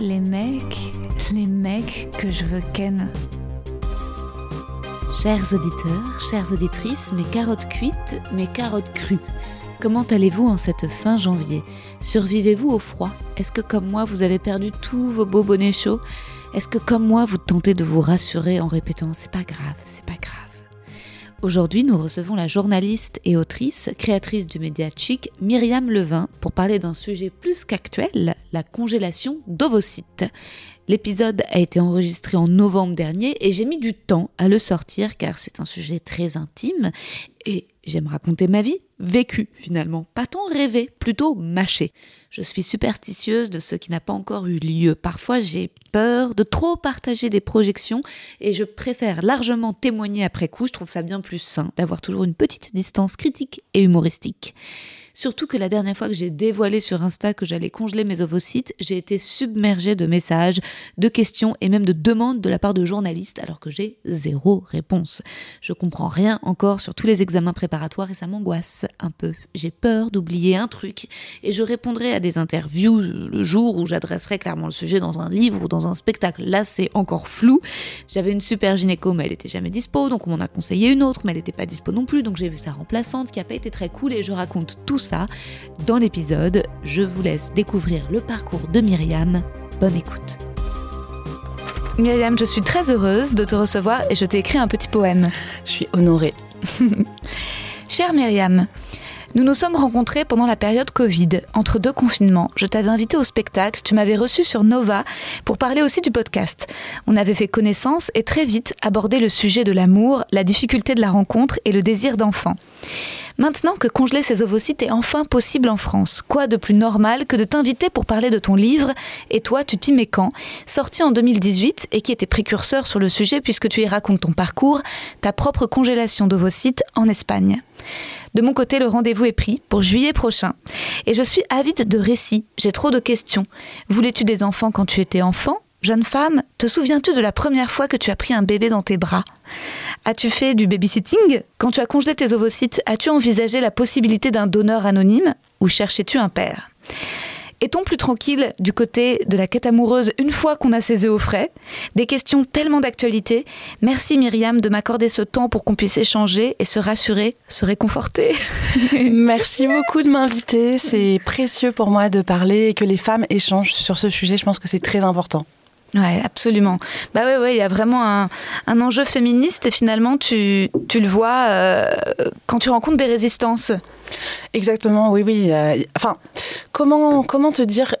les mecs, les mecs que je veux ken. Chers auditeurs, chères auditrices, mes carottes cuites, mes carottes crues. Comment allez-vous en cette fin janvier? Survivez-vous au froid? Est-ce que comme moi vous avez perdu tous vos beaux bonnets chauds? Est-ce que comme moi vous tentez de vous rassurer en répétant c'est pas grave, c'est pas grave Aujourd'hui, nous recevons la journaliste et autrice, créatrice du média chic, Myriam Levin, pour parler d'un sujet plus qu'actuel, la congélation d'ovocytes. L'épisode a été enregistré en novembre dernier et j'ai mis du temps à le sortir car c'est un sujet très intime et j'aime raconter ma vie vécue finalement, pas tant rêvée, plutôt mâchée. Je suis superstitieuse de ce qui n'a pas encore eu lieu. Parfois j'ai peur de trop partager des projections et je préfère largement témoigner après coup. Je trouve ça bien plus sain d'avoir toujours une petite distance critique et humoristique. Surtout que la dernière fois que j'ai dévoilé sur Insta que j'allais congeler mes ovocytes, j'ai été submergée de messages, de questions et même de demandes de la part de journalistes alors que j'ai zéro réponse. Je comprends rien encore sur tous les examens préparatoires et ça m'angoisse un peu. J'ai peur d'oublier un truc et je répondrai à des interviews le jour où j'adresserai clairement le sujet dans un livre ou dans un spectacle. Là, c'est encore flou. J'avais une super gynéco, mais elle était jamais dispo, donc on m'en a conseillé une autre, mais elle n'était pas dispo non plus, donc j'ai vu sa remplaçante qui a pas été très cool et je raconte tout ça dans l'épisode. Je vous laisse découvrir le parcours de Myriam. Bonne écoute. Myriam, je suis très heureuse de te recevoir et je t'ai écrit un petit poème. Je suis honorée. Chère Myriam, nous nous sommes rencontrés pendant la période Covid, entre deux confinements. Je t'avais invité au spectacle, tu m'avais reçu sur Nova pour parler aussi du podcast. On avait fait connaissance et très vite abordé le sujet de l'amour, la difficulté de la rencontre et le désir d'enfant. Maintenant que congeler ses ovocytes est enfin possible en France, quoi de plus normal que de t'inviter pour parler de ton livre Et toi, tu t'y mets quand? Sorti en 2018 et qui était précurseur sur le sujet puisque tu y racontes ton parcours, ta propre congélation d'ovocytes en Espagne. De mon côté, le rendez-vous est pris pour juillet prochain. Et je suis avide de récits. J'ai trop de questions. Voulais-tu des enfants quand tu étais enfant? Jeune femme, te souviens-tu de la première fois que tu as pris un bébé dans tes bras? As-tu fait du babysitting? Quand tu as congelé tes ovocytes, as-tu envisagé la possibilité d'un donneur anonyme ou cherchais-tu un père? Est-on plus tranquille du côté de la quête amoureuse une fois qu'on a ses œufs au frais? Des questions tellement d'actualité. Merci Myriam de m'accorder ce temps pour qu'on puisse échanger et se rassurer, se réconforter. Merci beaucoup de m'inviter. C'est précieux pour moi de parler et que les femmes échangent sur ce sujet. Je pense que c'est très important. Ouais, absolument. Bah ouais, ouais, il y a vraiment un, un, enjeu féministe et finalement tu, tu le vois euh, quand tu rencontres des résistances. Exactement, oui, oui. Euh, enfin, comment, comment te dire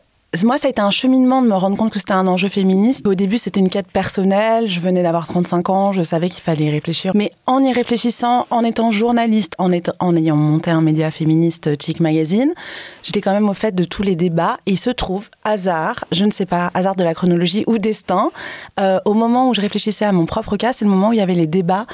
moi, ça a été un cheminement de me rendre compte que c'était un enjeu féministe. Au début, c'était une quête personnelle. Je venais d'avoir 35 ans, je savais qu'il fallait y réfléchir. Mais en y réfléchissant, en étant journaliste, en, ayant monté un média féministe, Chic Magazine, j'étais quand même au fait de tous les débats. Il se trouve, hasard, je ne sais pas, hasard de la chronologie ou destin, euh, au moment où je réfléchissais à mon propre cas, c'est le moment où il y avait les débats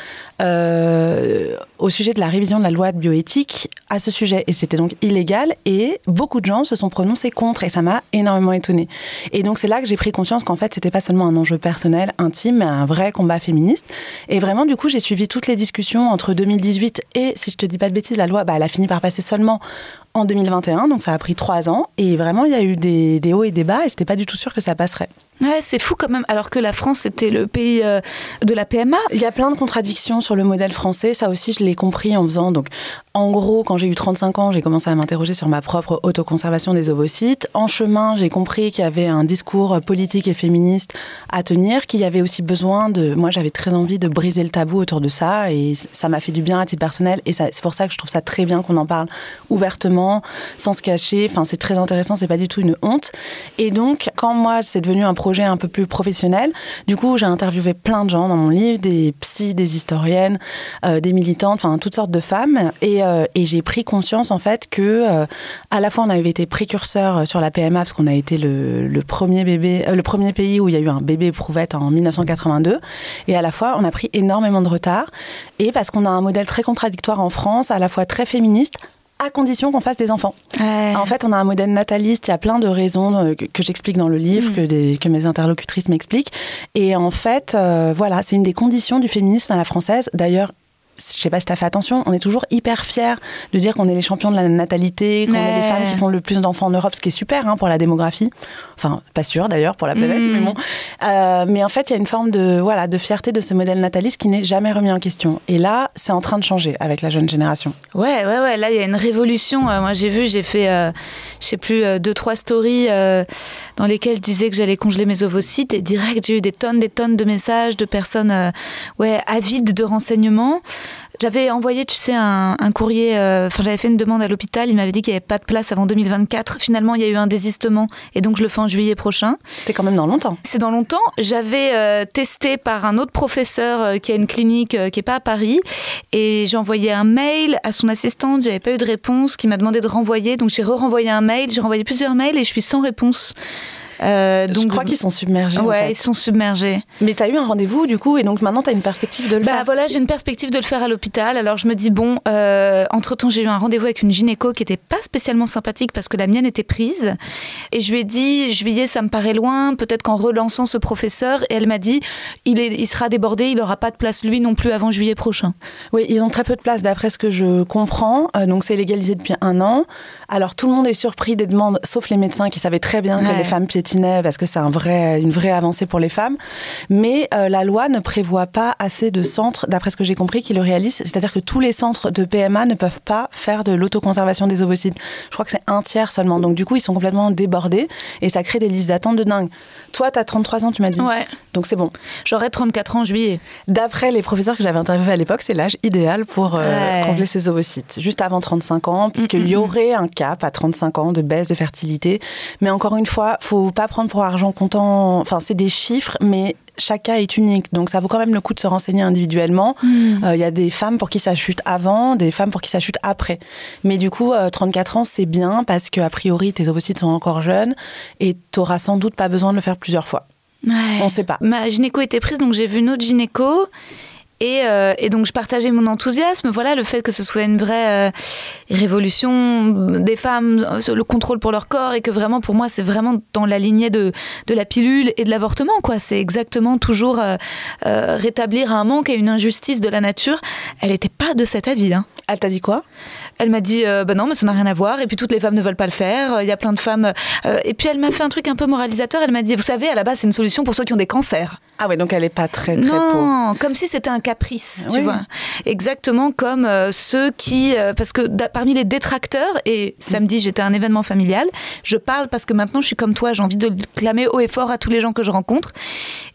euh, au sujet de la révision de la loi de bioéthique à ce sujet. Et c'était donc illégal. Et beaucoup de gens se sont prononcés contre. Et ça m'a énormément étonnée. Et donc c'est là que j'ai pris conscience qu'en fait c'était pas seulement un enjeu personnel, intime, mais un vrai combat féministe. Et vraiment du coup j'ai suivi toutes les discussions entre 2018 et si je te dis pas de bêtises, la loi, bah, elle a fini par passer seulement en 2021, donc ça a pris trois ans. Et vraiment il y a eu des, des hauts et des bas et c'était pas du tout sûr que ça passerait. C'est fou quand même, alors que la France était le pays euh, de la PMA. Il y a plein de contradictions sur le modèle français, ça aussi je l'ai compris en faisant. Donc, en gros, quand j'ai eu 35 ans, j'ai commencé à m'interroger sur ma propre autoconservation des ovocytes. En chemin, j'ai compris qu'il y avait un discours politique et féministe à tenir, qu'il y avait aussi besoin de. Moi, j'avais très envie de briser le tabou autour de ça, et ça m'a fait du bien à titre personnel. Et c'est pour ça que je trouve ça très bien qu'on en parle ouvertement, sans se cacher. Enfin, c'est très intéressant, c'est pas du tout une honte. Et donc, quand moi, c'est devenu un projet un peu plus professionnel. Du coup, j'ai interviewé plein de gens dans mon livre, des psys, des historiennes, euh, des militantes, enfin toutes sortes de femmes. Et, euh, j'ai pris conscience en fait que euh, à la fois on avait été précurseur sur la PMA parce qu'on a été le, le premier bébé, le premier pays où il y a eu un bébé éprouvette en 1982. Et à la fois on a pris énormément de retard. Et parce qu'on a un modèle très contradictoire en France, à la fois très féministe, à condition qu'on fasse des enfants. En fait, on a un modèle nataliste, il y a plein de raisons euh, que, j'explique dans le livre, mm. que, des, que mes interlocutrices m'expliquent. Et en fait, euh, voilà, c'est une des conditions du féminisme à la française. D'ailleurs, je sais pas si tu as fait attention, on est toujours hyper fiers de dire qu'on est les champions de la natalité, qu'on est les femmes qui font le plus d'enfants en Europe, ce qui est super hein, pour la démographie. Enfin, pas sûr d'ailleurs pour la planète, mais mm. bon. Euh, mais en fait, il y a une forme de, voilà, de fierté de ce modèle nataliste qui n'est jamais remis en question. Et là, c'est en train de changer avec la jeune génération. Ouais, ouais, ouais. Là, il y a une révolution. Euh, moi, j'ai vu, j'ai fait, euh, je sais plus, deux, trois stories dans lesquelles je disais que j'allais congeler mes ovocytes et direct, j'ai eu des tonnes, des tonnes de messages de personnes, ouais, avides de renseignements. J'avais envoyé, tu sais, un, courrier, euh, enfin j'avais fait une demande à l'hôpital, il m'avait dit qu'il n'y avait pas de place avant 2024. Finalement, il y a eu un désistement et donc je le fais en juillet prochain. C'est quand même dans longtemps. C'est dans longtemps. J'avais euh, testé par un autre professeur euh, qui a une clinique qui n'est pas à Paris et j'ai envoyé un mail à son assistante, j'avais pas eu de réponse, qui m'a demandé de renvoyer. Donc j'ai re-renvoyé un mail, j'ai renvoyé plusieurs mails et je suis sans réponse. Euh, donc, je crois qu'ils sont submergés. Ouais, ils sont submergés. Mais tu as eu un rendez-vous du coup, et donc maintenant tu as une perspective de le bah, faire Voilà, j'ai une perspective de le faire à l'hôpital. Alors je me dis, bon, euh, entre-temps j'ai eu un rendez-vous avec une gynéco qui n'était pas spécialement sympathique parce que la mienne était prise. Et je lui ai dit, juillet ça me paraît loin, peut-être qu'en relançant ce professeur, et elle m'a dit, il, est, il sera débordé, il n'aura pas de place lui non plus avant juillet prochain. Oui, ils ont très peu de place d'après ce que je comprends. Euh, donc c'est légalisé depuis un an. Alors tout le monde est surpris des demandes, sauf les médecins qui savaient très bien que les femmes parce que c'est une vraie avancée pour les femmes. Mais euh, la loi ne prévoit pas assez de centres, d'après ce que j'ai compris, qui le réalisent. C'est-à-dire que tous les centres de PMA ne peuvent pas faire de l'autoconservation des ovocytes. Je crois que c'est un tiers seulement. Donc du coup, ils sont complètement débordés et ça crée des listes d'attente de dingue. Toi, tu as 33 ans, tu m'as dit. Ouais. Donc c'est bon. J'aurai 34 ans en juillet. D'après les professeurs que j'avais interviewés à l'époque, c'est l'âge idéal pour euh, congeler ses ovocytes. Juste avant 35 ans, puisqu'il mm, y aurait un cap à 35 ans de baisse de fertilité. Mais encore une fois, faut pas prendre pour argent comptant. Enfin, c'est des chiffres, mais chaque cas est unique. Donc ça vaut quand même le coup de se renseigner individuellement. Hmm. Euh, il y a des femmes pour qui ça chute avant, des femmes pour qui ça chute après. Mais du coup, 34 euh, ans, c'est bien parce qu'a priori, tes ovocytes sont encore jeunes et tu n'auras sans doute pas besoin de le faire plusieurs fois. On ne sait pas. Ma gynéco était prise, donc j'ai vu une autre gynéco euh, et, donc je partageais mon enthousiasme, voilà, le fait que ce soit une vraie euh, révolution des femmes, euh, le contrôle pour leur corps, et que vraiment pour moi c'est vraiment dans la lignée de, de la pilule et de l'avortement, quoi. C'est exactement toujours rétablir un manque et une injustice de la nature. Elle n'était pas de cet avis. Hein. Elle t'a dit quoi? Elle m'a dit, ben non, mais ça n'a rien à voir, et puis toutes les femmes ne veulent pas le faire, il y a plein de femmes... et puis elle m'a fait un truc un peu moralisateur, elle m'a dit, vous savez, à la base c'est une solution pour ceux qui ont des cancers. Ah ouais, donc elle n'est pas très très Non, comme si c'était un caprice, tu vois. Exactement comme euh, ceux qui, euh, parce que parmi les détracteurs, et samedi j'étais à un événement familial, je parle parce que maintenant je suis comme toi, j'ai envie de le clamer haut et fort à tous les gens que je rencontre.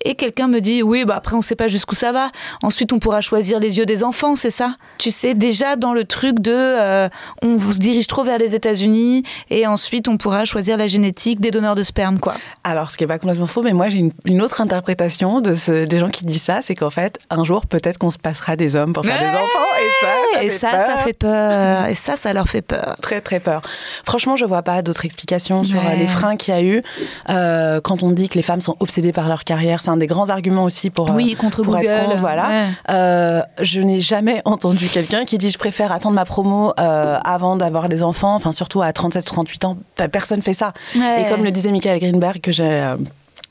Et quelqu'un me dit, oui, bah après on sait pas jusqu'où ça va. Ensuite on pourra choisir les yeux des enfants, c'est ça. Tu sais, déjà dans le truc de, euh, on se dirige trop vers les États-Unis et ensuite on pourra choisir la génétique des donneurs de sperme, quoi. Alors ce qui est pas complètement faux, mais moi j'ai une autre interprétation de ce, des gens qui disent ça, c'est qu'en fait, un jour, peut-être qu'on se passera des hommes pour faire des enfants. Et ça, ça, et fait, ça, peur. ça fait peur. Et ça, ça leur fait peur. Très, très peur. Franchement, je vois pas d'autres explications sur euh, les freins qu'il y a eu. Euh, quand on dit que les femmes sont obsédées par leur carrière, c'est un des grands arguments aussi pour, euh, oui, contre Google. Être voilà. Euh, je n'ai jamais entendu quelqu'un qui dit je préfère attendre ma promo euh, avant d'avoir des enfants, enfin surtout à 37 38 ans. Personne fait ça. Et comme le disait Michael Greenberg, que j'ai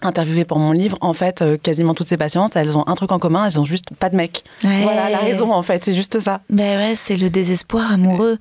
interviewée pour mon livre, en fait, euh, quasiment toutes ces patientes, elles ont un truc en commun, elles ont juste pas de mec. Voilà la raison, en fait, c'est juste ça. Ben ouais, c'est le désespoir amoureux.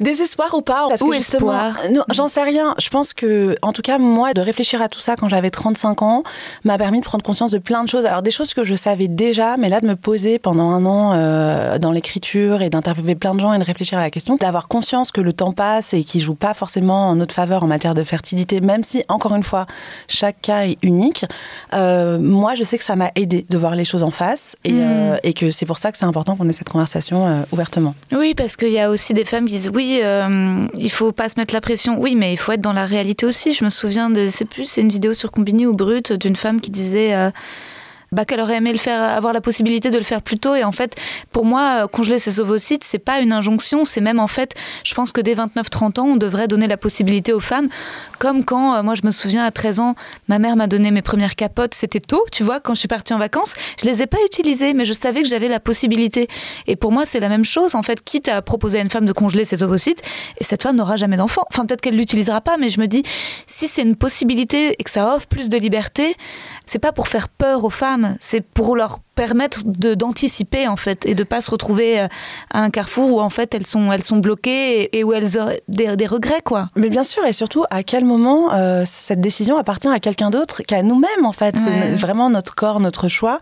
Désespoir ou pas Parce que justement, j'en sais rien. Je pense que, en tout cas, moi, de réfléchir à tout ça quand j'avais 35 ans m'a permis de prendre conscience de plein de choses. Alors, des choses que je savais déjà, mais là, de me poser pendant un an euh, dans l'écriture et d'interviewer plein de gens et de réfléchir à la question, d'avoir conscience que le temps passe et qu'il joue pas forcément en notre faveur en matière de fertilité, même si, encore une fois, chaque cas est unique. Euh, moi, je sais que ça m'a aidé de voir les choses en face et, hmm. euh, et que c'est pour ça que c'est important qu'on ait cette conversation ouvertement. Oui, parce qu'il y a aussi des femmes qui disent oui, il euh, il faut pas se mettre la pression. Oui, mais il faut être dans la réalité aussi. Je me souviens de, c'est plus, c'est une vidéo sur Combini ou Brut d'une femme qui disait. Euh, bah, qu'elle aurait aimé le faire, avoir la possibilité de le faire plus tôt. Et en fait, pour moi, congeler ses ovocytes, c'est pas une injonction, c'est même en fait, je pense que dès 29-30 ans, on devrait donner la possibilité aux femmes. Comme quand, euh, moi, je me souviens à 13 ans, ma mère m'a donné mes premières capotes, c'était tôt, tu vois, quand je suis partie en vacances. Je les ai pas utilisées, mais je savais que j'avais la possibilité. Et pour moi, c'est la même chose, en fait, quitte à proposer à une femme de congeler ses ovocytes, et cette femme n'aura jamais d'enfant. Enfin, peut-être qu'elle l'utilisera pas, mais je me dis, si c'est une possibilité et que ça offre plus de liberté, c'est pas pour faire peur aux femmes, c'est pour leur permettre de d'anticiper en fait et de pas se retrouver euh, à un carrefour où en fait elles sont elles sont bloquées et, où elles ont des, regrets quoi. Mais bien sûr et surtout à quel moment euh, cette décision appartient à quelqu'un d'autre qu'à nous-mêmes en fait. C'est vraiment notre corps, notre choix.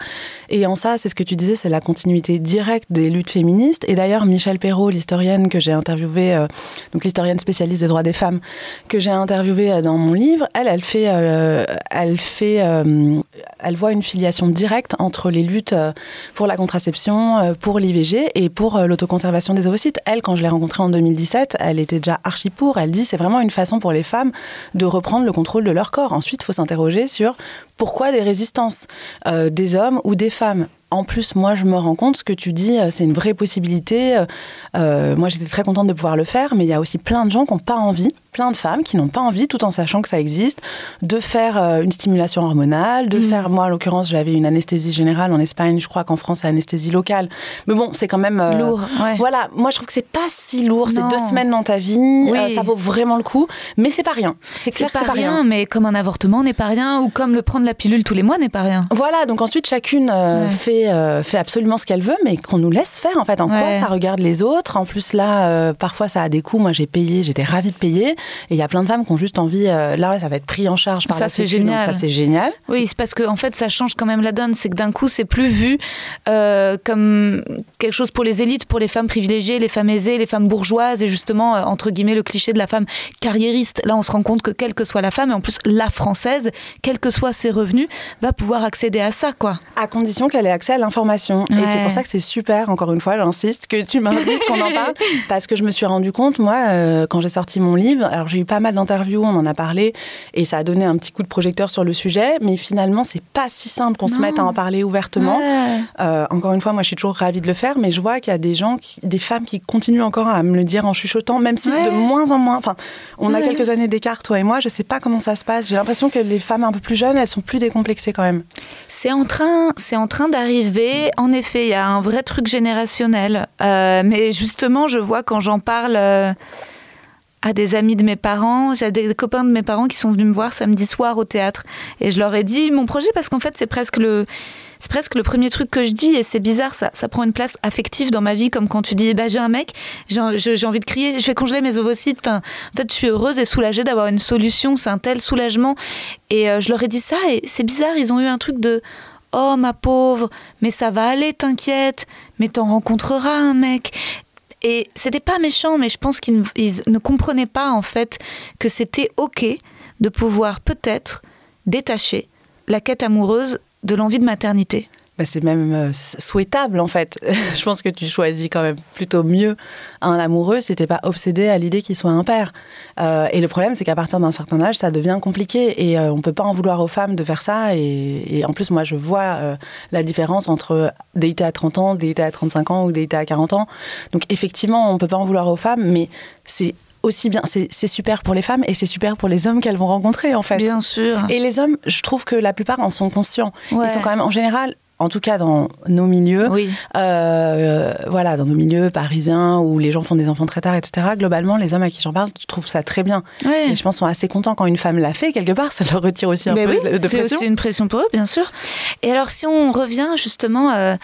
Et en ça, c'est ce que tu disais, c'est la continuité directe des luttes féministes. Et d'ailleurs, Michel Perrault, l'historienne que j'ai interviewée, euh, donc l'historienne spécialiste des droits des femmes que j'ai interviewée dans mon livre, elle, elle fait, elle fait, elle voit une filiation directe entre les luttes euh, pour la contraception, euh, pour l'IVG et pour euh, l'autoconservation des ovocytes. Elle, quand je l'ai rencontrée en 2017, elle était déjà archi pour. Elle dit c'est vraiment une façon pour les femmes de reprendre le contrôle de leur corps. Ensuite, il faut s'interroger sur pourquoi des résistances des hommes ou des femmes en plus, moi, je me rends compte, ce que tu dis, c'est une vraie possibilité. moi, j'étais très contente de pouvoir le faire, mais il y a aussi plein de gens qui n'ont pas envie plein de femmes qui n'ont pas envie, tout en sachant que ça existe, de faire euh, une stimulation hormonale, de mm. faire, moi en l'occurrence, j'avais une anesthésie générale en Espagne, je crois qu'en France, c'est anesthésie locale. Mais bon, c'est quand même. Euh, lourd, ouais. Voilà, moi je trouve que c'est pas si lourd, c'est deux semaines dans ta vie, euh, ça vaut vraiment le coup, mais c'est pas rien. C'est clair c'est pas, rien, mais comme un avortement n'est pas rien, ou comme le prendre la pilule tous les mois n'est pas rien. Voilà, donc ensuite chacune fait, fait absolument ce qu'elle veut, mais qu'on nous laisse faire en fait. En quoi ça regarde les autres? En plus, là, parfois ça a des coûts. Moi j'ai payé, j'étais ravie de payer. Et il y a plein de femmes qui ont juste envie, euh, là, ça va être pris en charge par ça, c'est génial. ça, c'est génial. Oui, c'est parce que en fait, ça change quand même la donne. C'est que d'un coup, c'est plus vu euh, comme quelque chose pour les élites, pour les femmes privilégiées, les femmes aisées, les femmes bourgeoises, et justement, euh, entre guillemets, le cliché de la femme carriériste. Là, on se rend compte que quelle que soit la femme, et en plus, la française, quels que soient ses revenus, va pouvoir accéder à ça, quoi. À condition qu'elle ait accès à l'information. Et c'est pour ça que c'est super, encore une fois, j'insiste, que tu m'invites, qu'on en parle, parce que je me suis rendu compte, moi, quand j'ai sorti mon livre, alors j'ai eu pas mal d'interviews, on en a parlé, et ça a donné un petit coup de projecteur sur le sujet, mais finalement, c'est pas si simple qu'on se mette à en parler ouvertement. Euh, encore une fois, moi, je suis toujours ravie de le faire, mais je vois qu'il y a des gens, des femmes qui continuent encore à me le dire en chuchotant, même si de moins en moins, enfin, on a quelques années d'écart, toi et moi, je sais pas comment ça se passe. J'ai l'impression que les femmes un peu plus jeunes, elles sont plus décomplexées quand même. C'est en train, c'est en train d'arriver. En effet, il y a un vrai truc générationnel, euh, mais justement, je vois quand j'en parle. Euh, à des amis de mes parents. J'ai des copains de mes parents qui sont venus me voir samedi soir au théâtre. Et je leur ai dit mon projet parce qu'en fait, c'est presque le. C'est presque le premier truc que je dis et c'est bizarre, ça, ça prend une place affective dans ma vie, comme quand tu dis bah, j'ai un mec, j'ai envie de crier, je vais congeler mes ovocytes. Enfin, en fait, je suis heureuse et soulagée d'avoir une solution, c'est un tel soulagement. Et euh, je leur ai dit ça et c'est bizarre, ils ont eu un truc de Oh ma pauvre, mais ça va aller, t'inquiète, mais t'en rencontreras un mec. Et c'était pas méchant, mais je pense qu'ils ne comprenaient pas en fait que c'était ok de pouvoir peut-être détacher la quête amoureuse de l'envie de maternité. Bah, c'est même euh, souhaitable en fait. je pense que tu choisis quand même plutôt mieux un amoureux si t'es pas obsédé à l'idée qu'il soit un père. Euh, et le problème, c'est qu'à partir d'un certain âge, ça devient compliqué et on euh, on peut pas en vouloir aux femmes de faire ça. Et, en plus, moi, je vois la différence entre dater à 30 ans, dater à 35 ans ou dater à 40 ans. Donc effectivement, on peut pas en vouloir aux femmes, mais c'est aussi bien, c'est super pour les femmes et c'est super pour les hommes qu'elles vont rencontrer en fait. Bien sûr. Et les hommes, je trouve que la plupart en sont conscients. Ils sont quand même en général en tout cas dans nos milieux, euh, voilà, dans nos milieux parisiens où les gens font des enfants très tard, etc. Globalement, les hommes à qui j'en parle, je trouve ça très bien. Et je pense sont assez contents quand une femme l'a fait quelque part, ça leur retire aussi un peu de, pression. C'est une pression pour eux, bien sûr. Et alors, si on revient justement. Euh,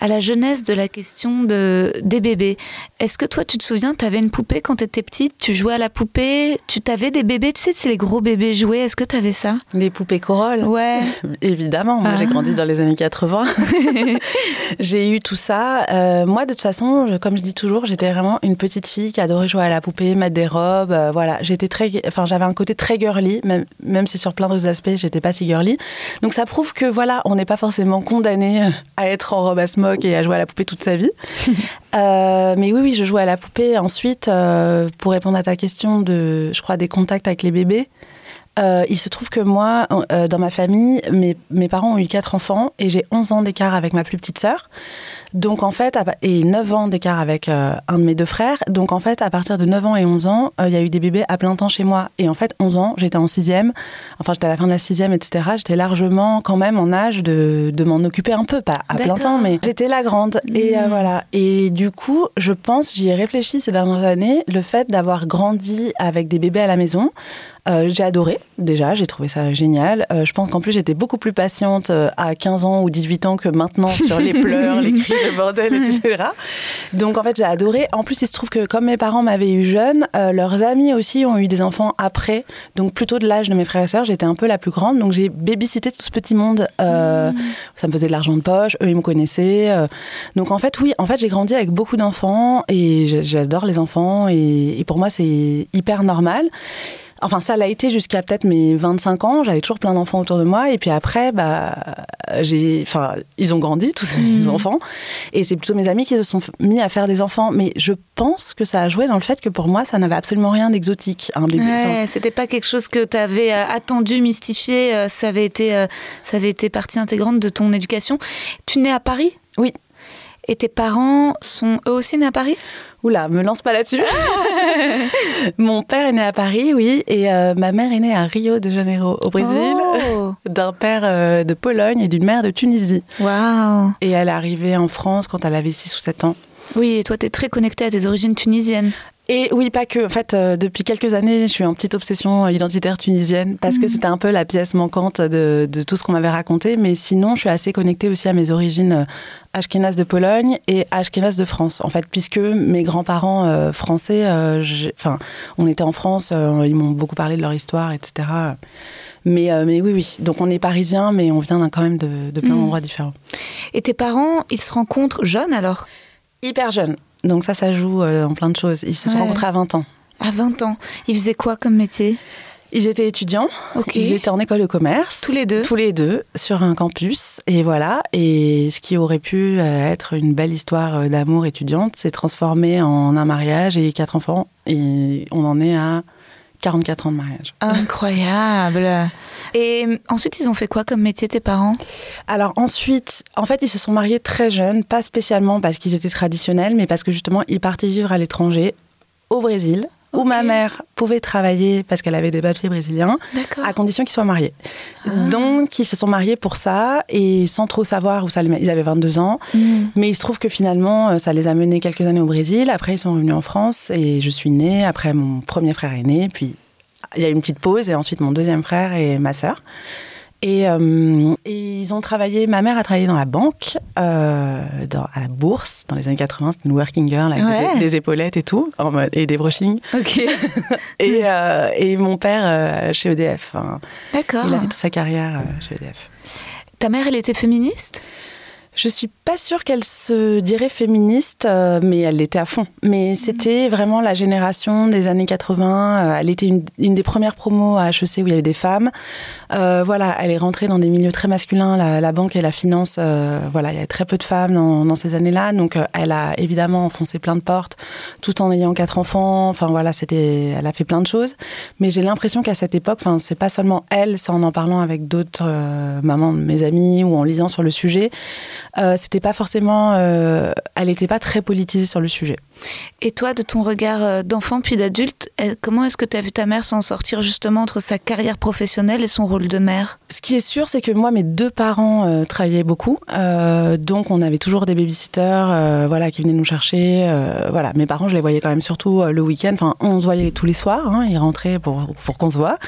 à la jeunesse de la question de, des bébés. Est-ce que toi, tu te souviens, tu avais une poupée quand tu étais petite, tu jouais à la poupée, tu t'avais des bébés, tu sais, c'est les gros bébés joués, est-ce que tu avais ça? Les poupées Corolle Ouais. Évidemment, moi j'ai Ah. grandi dans les années 80. j'ai eu tout ça. Euh, moi, de toute façon, je- comme je dis toujours, j'étais vraiment une petite fille qui adorait jouer à la poupée, mettre des robes. euh, voilà, j'étais très, enfin, j'avais un côté très girly, même, même si sur plein d'autres aspects, j'étais pas si girly. Donc ça prouve que voilà, on n'est pas forcément condamné euh, à être en robe à smock et à jouer à la poupée toute sa vie. Euh, mais oui, oui, je jouais à la poupée. Ensuite, euh, pour répondre à ta question de, je crois, des contacts avec les bébés. Euh, il se trouve que moi, dans ma famille, mes, mes parents ont eu quatre enfants et j'ai 11 ans d'écart avec ma plus petite sœur. Donc en fait, et 9 ans d'écart avec euh, un de mes deux frères. Donc en fait, à partir de 9 ans et 11 ans, euh, il y a eu des bébés à plein temps chez moi. Et en fait, 11 ans, j'étais en sixième, enfin j'étais à la fin de la sixième, etc. J'étais largement quand même en âge de, de m'en occuper un peu, pas à plein temps, mais j'étais la grande. Et euh, Mhm. voilà. Et du coup, je pense, j'y ai réfléchi ces dernières années, le fait d'avoir grandi avec des bébés à la maison. Euh, j'ai adoré, déjà, j'ai trouvé ça génial. Euh, je pense qu'en plus, j'étais beaucoup plus patiente euh, à 15 ans ou 18 ans que maintenant sur les pleurs, les cris, le bordel, etc. Donc, en fait, j'ai adoré. En plus, il se trouve que comme mes parents m'avaient eu jeune, euh, leurs amis aussi ont eu des enfants après. Donc, plutôt de l'âge de mes frères et sœurs, j'étais un peu la plus grande. Donc, j'ai babysité tout ce petit monde. Euh, Ça me faisait de l'argent de poche, eux, ils me connaissaient. euh. Donc, en fait, oui, en fait, j'ai grandi avec beaucoup d'enfants et j'adore les enfants. Et, et pour moi, c'est hyper normal. Enfin, ça l'a été jusqu'à peut-être mes 25 ans. J'avais toujours plein d'enfants autour de moi. Et puis après, bah, j'ai, enfin, ils ont grandi, tous ces Mhm. enfants. Et c'est plutôt mes amis qui se sont mis à faire des enfants. Mais je pense que ça a joué dans le fait que pour moi, ça n'avait absolument rien d'exotique. Un bébé. Enfin, Ouais, c'était pas quelque chose que tu avais attendu, mystifié, euh, ça avait, été, euh, ça avait été partie intégrante de ton éducation. Tu nais à Paris? Oui. Et tes parents sont eux aussi nés à Paris? Oula, me lance pas là-dessus. Mon père est né à Paris, oui, et euh, ma mère est née à Rio de Janeiro, au Brésil, Oh, d'un père euh, de Pologne et d'une mère de Tunisie. Waouh Et elle est arrivée en France quand elle avait 6 ou 7 ans. Oui, et toi, tu es très connectée à tes origines tunisiennes. Et oui, pas que. En fait, euh, depuis quelques années, je suis en petite obsession identitaire tunisienne parce que Mhm. c'était un peu la pièce manquante de, de tout ce qu'on m'avait raconté. Mais sinon, je suis assez connectée aussi à mes origines euh, ashkénazes de Pologne et ashkénazes de France. En fait, puisque mes grands-parents euh, français, euh, enfin, on était en France, euh, ils m'ont beaucoup parlé de leur histoire, etc. Mais, euh, mais oui, oui. Donc on est parisiens, mais on vient quand même de, de plein Mhm. d'endroits différents. Et tes parents, ils se rencontrent jeunes alors? Hyper jeunes. Donc ça, ça joue euh, en plein de choses. Ils se sont Ouais. rencontrés à 20 ans. À 20 ans. Ils faisaient quoi comme métier? Ils étaient étudiants. Ok. Ils étaient en école de commerce. Tous les deux? Tous les deux, sur un campus. Et voilà. Et ce qui aurait pu euh, être une belle histoire euh, d'amour étudiante s'est transformé en un mariage et quatre enfants. Et on en est à 44 ans de mariage. Incroyable. Et ensuite, ils ont fait quoi comme métier, tes parents? Alors ensuite, en fait, ils se sont mariés très jeunes, pas spécialement parce qu'ils étaient traditionnels, mais parce que justement, ils partaient vivre à l'étranger, au Brésil, où ma mère pouvait travailler parce qu'elle avait des papiers brésiliens. À condition qu'ils soient mariés. Ah. Donc, ils se sont mariés pour ça et sans trop savoir où ça les met. Ils avaient 22 ans, Hmm. mais il se trouve que finalement, euh, ça les a menés quelques années au Brésil. Après, ils sont revenus en France et je suis née. Après, mon premier frère est né. Puis, il y a eu une petite pause et ensuite mon deuxième frère et ma sœur. Et, euh, et ils ont travaillé, ma mère a travaillé dans la banque, euh, dans- à la bourse, dans les années 80, c'était une working girl avec Ouais. des, des épaulettes et tout, en mode- et des brushings. Ok. Et, euh, et mon père chez EDF. hein. D'accord. Il a fait toute sa carrière chez EDF. Ta mère, elle était féministe? Je suis pas sûre qu'elle se dirait féministe, euh, mais elle l'était à fond. Mais c'était vraiment la génération des années 80. euh, elle était une, une des premières promos à HEC où il y avait des femmes. Euh, voilà, elle est rentrée dans des milieux très masculins, la, la banque et la finance. voilà, il y avait très peu de femmes dans, dans ces années-là. Donc, elle a évidemment enfoncé plein de portes, tout en ayant quatre enfants. Enfin, voilà, c'était, elle a fait plein de choses. Mais j'ai l'impression qu'à cette époque, enfin, c'est pas seulement elle, c'est en en parlant avec d'autres mamans de mes amis ou en lisant sur le sujet. Euh, c'était pas forcément, euh, elle n'était pas très politisée sur le sujet. Et toi, de ton regard euh, d'enfant puis d'adulte, comment est-ce que tu as vu ta mère s'en sortir justement entre sa carrière professionnelle et son rôle de mère? Ce qui est sûr, c'est que moi, mes deux parents euh, travaillaient beaucoup, donc on avait toujours des babysitters, voilà, qui venaient nous chercher. voilà, mes parents, je les voyais quand même surtout le week-end. Enfin, on se voyait tous les soirs. hein, ils rentraient pour pour qu'on se voit.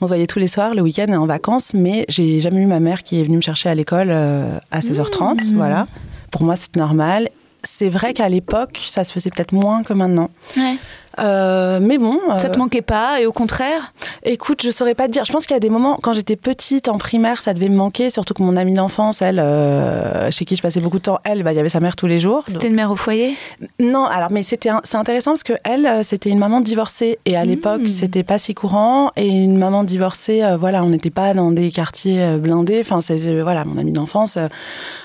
On se voyait tous les soirs, le week-end et en vacances. Mais j'ai jamais eu ma mère qui est venue me chercher à l'école à 16h30, Mmh. Voilà. pour moi, c'est normal. C'est vrai qu'à l'époque, ça se faisait peut-être moins que maintenant. Ouais. Euh, mais bon. Ça te euh, manquait pas et au contraire Écoute, je saurais pas te dire. Je pense qu'il y a des moments, quand j'étais petite en primaire, ça devait me manquer, surtout que mon amie d'enfance, elle, euh, chez qui je passais beaucoup de temps, elle, bah, il y avait sa mère tous les jours. C'était une mère au foyer Non, alors, mais c'était un- c'est intéressant parce que elle, c'était une maman divorcée et à l'époque, Mmh. c'était pas si courant. Et une maman divorcée, euh, voilà, on n'était pas dans des quartiers blindés. Enfin, c'est voilà, mon amie d'enfance,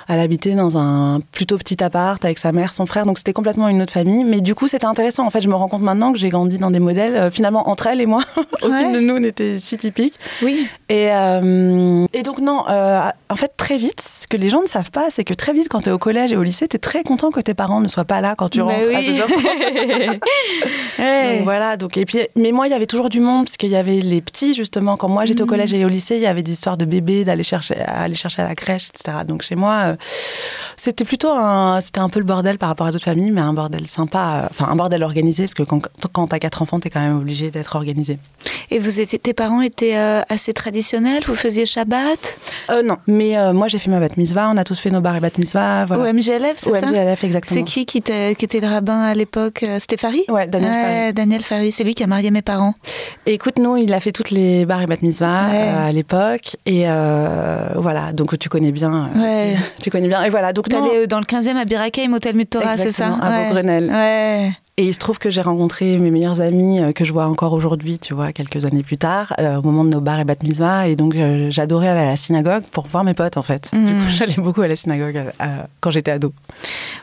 elle habitait dans un plutôt petit appart avec sa mère, son frère, donc c'était complètement une autre famille. Mais du coup, c'était intéressant. En fait, je me rends compte maintenant que j'ai grandi dans des modèles, euh, finalement entre elle et moi, aucune Ouais. de nous n'était si typique. Oui. Et, euh, et donc, non, euh, en fait, très vite, ce que les gens ne savent pas, c'est que très vite, quand tu es au collège et au lycée, tu es très content que tes parents ne soient pas là quand tu Bah rentres à oui. 16h30. Ouais. Donc voilà, donc, et puis, mais moi, il y avait toujours du monde, parce qu'il y avait les petits, justement. Quand moi, j'étais au collège et au lycée, il y avait des histoires de bébés, d'aller chercher, aller chercher à la crèche, etc. Donc chez moi, euh, c'était plutôt un, c'était un peu le bordel par rapport à d'autres familles, mais un bordel sympa, enfin un bordel organisé, parce que quand, quand t'as quatre enfants, t'es quand même obligé d'être organisé. Et vous étiez, tes parents étaient euh, assez traditionnels? Vous faisiez Shabbat? Euh, non, mais euh, moi, j'ai fait ma bat mitzvah, on a tous fait nos bar et bat mitzvah, voilà. MGLF, c'est ça? MGLF, exactement. C'est qui qui, t'a- qui était le rabbin à l'époque? Euh, C'était Farid? Ouais, Daniel Ouais, Farid. Daniel Farid, c'est lui qui a marié mes parents. Et écoute, nous, il a fait toutes les bars et bat mitzvah Ouais. à l'époque. Et voilà, donc tu connais bien. Ouais. Tu, tu connais bien. Et voilà, donc T'allais dans le 15e à Birakeim, au Talmud Torah, c'est ça? À. Beaugrenelle. Ouais. Et il se trouve que j'ai rencontré mes meilleurs amis euh, que je vois encore aujourd'hui, tu vois, quelques années plus tard, euh, au moment de nos bars et bat mitzvah. Et donc, euh, j'adorais aller à la synagogue pour voir mes potes, en fait. Du Mhm. coup, j'allais beaucoup à la synagogue euh, quand j'étais ado.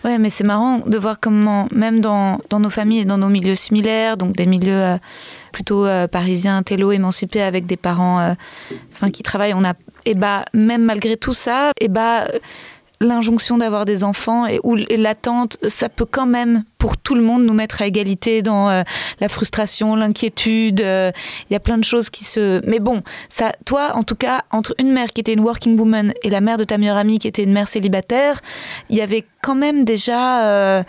Ouais, mais c'est marrant de voir comment, même dans, dans nos familles et dans nos milieux similaires, donc des milieux plutôt parisiens, télo, émancipés, avec des parents enfin, qui travaillent, on a, et bah, même malgré tout ça, et bah, euh, l'injonction d'avoir des enfants et, ou, l'attente, ça peut quand même, pour tout le monde, nous mettre à égalité dans euh, la frustration, l'inquiétude. euh, Il y a plein de choses qui se. Mais bon, ça, toi, en tout cas, entre une mère qui était une working woman et la mère de ta meilleure amie qui était une mère célibataire, il y avait quand même déjà euh,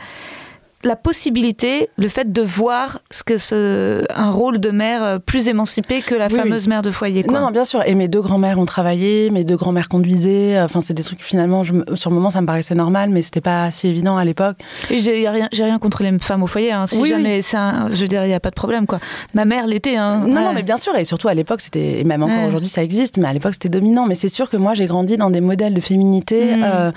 la possibilité, le fait de voir ce que ce, un rôle de mère euh, plus émancipé que la Oui, fameuse mère de foyer. Quoi. Non, non, bien sûr. Et mes deux grands-mères ont travaillé, mes deux grands-mères conduisaient. Enfin, c'est des trucs, finalement, je sur le moment, ça me paraissait normal, mais c'était pas si évident à l'époque. Et j'ai rien, rien contre les femmes au foyer. hein. Si Oui, jamais, un- je veux dire, il n'y a pas de problème. Quoi. Ma mère l'était. Hein. Non, Ouais. non, mais bien sûr, et surtout à l'époque, c'était, et même encore Ouais. aujourd'hui, ça existe, mais à l'époque, c'était dominant. Mais c'est sûr que moi, j'ai grandi dans des modèles de féminité. Mm. euh,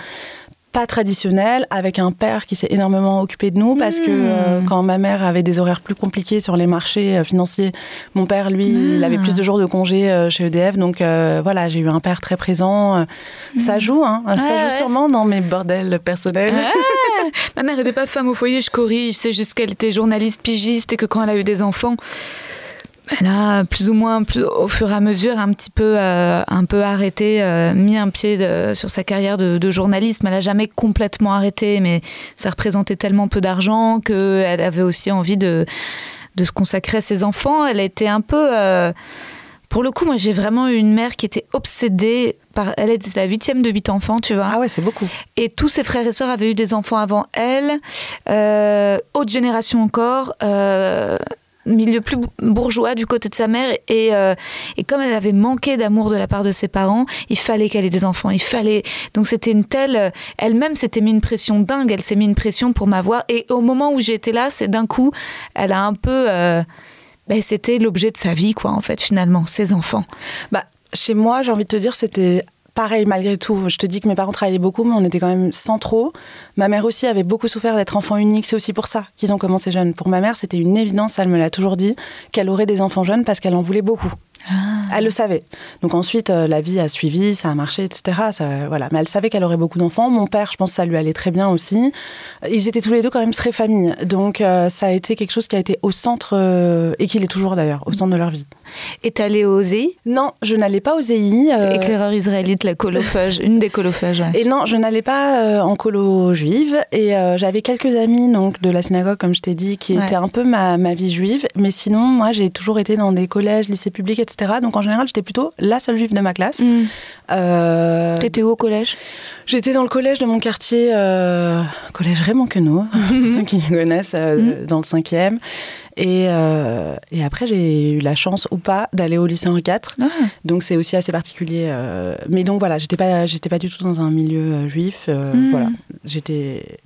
pas traditionnels, avec un père qui s'est énormément occupé de nous, parce que Mm. euh, quand ma mère avait des horaires plus compliqués sur les marchés euh, financiers, mon père, lui, il avait Ah. plus de jours de congé euh, chez EDF, donc voilà, j'ai eu un père très présent. euh, Ça joue, hein, ça joue ouais, sûrement dans mes bordels personnels. Ouais. Ma mère n'était pas femme au foyer, je corrige. C'est juste qu'elle était journaliste pigiste et que quand elle a eu des enfants, elle a plus ou moins, plus- au fur et à mesure, un petit peu, euh, un peu arrêté, euh, mis un pied de- sur sa carrière de, de journaliste. Mais elle n'a jamais complètement arrêté. Mais ça représentait tellement peu d'argent qu'elle avait aussi envie de, de se consacrer à ses enfants. Elle a été un peu. euh, pour le coup, moi, j'ai vraiment eu une mère qui était obsédée par. Elle était la huitième de huit enfants, tu vois. Ah ouais, c'est beaucoup. Et tous ses frères et sœurs avaient eu des enfants avant elle. Euh, autre génération encore. euh, milieu plus bou- bourgeois du côté de sa mère et, euh, et comme elle avait manqué d'amour de la part de ses parents il fallait qu'elle ait des enfants il fallait donc c'était une telle euh, elle-même s'était mis une pression dingue elle s'est mis une pression pour m'avoir et au moment où j'étais là c'est d'un coup elle a un peu euh, ben, c'était l'objet de sa vie quoi en fait finalement ses enfants. Bah, chez moi, j'ai envie de te dire, c'était pareil malgré tout. Je te dis que mes parents travaillaient beaucoup, mais on était quand même centraux. Ma mère aussi avait beaucoup souffert d'être enfant unique. C'est aussi pour ça qu'ils ont commencé jeunes. Pour ma mère, c'était une évidence, elle me l'a toujours dit, qu'elle aurait des enfants jeunes parce qu'elle en voulait beaucoup. Elle le savait. Donc ensuite, euh, la vie a suivi, ça a marché, etc. Ça, voilà. Mais elle savait qu'elle aurait beaucoup d'enfants. Mon père, je pense que ça lui allait très bien aussi. Ils étaient tous les deux quand même très famille. Donc euh, ça a été quelque chose qui a été au centre, euh, et qui l'est toujours d'ailleurs, au centre de leur vie. Est allée au OSEI Non, je n'allais pas aux EI. euh, éclaireur israélite la colophage une des colophages ouais. Et non, je n'allais pas euh, en colo juive. Et euh, j'avais quelques amis donc, de la synagogue, comme je t'ai dit, qui Ouais. étaient un peu ma, ma vie juive. Mais sinon, moi, j'ai toujours été dans des collèges, lycées publics, etc. Donc en général, j'étais plutôt la seule juive de ma classe. Mm. Euh, T'étais où au collège? J'étais dans le collège de mon quartier, collège Raymond Queneau, pour ceux qui connaissent, Mhm. dans le cinquième. Et, euh, et après, j'ai eu la chance ou pas d'aller au lycée Henri IV. Ah. Donc c'est aussi assez particulier. euh, mais donc voilà, j'étais pas, j'étais pas du tout dans un milieu euh, juif. euh, Mm. Voilà, j'étais.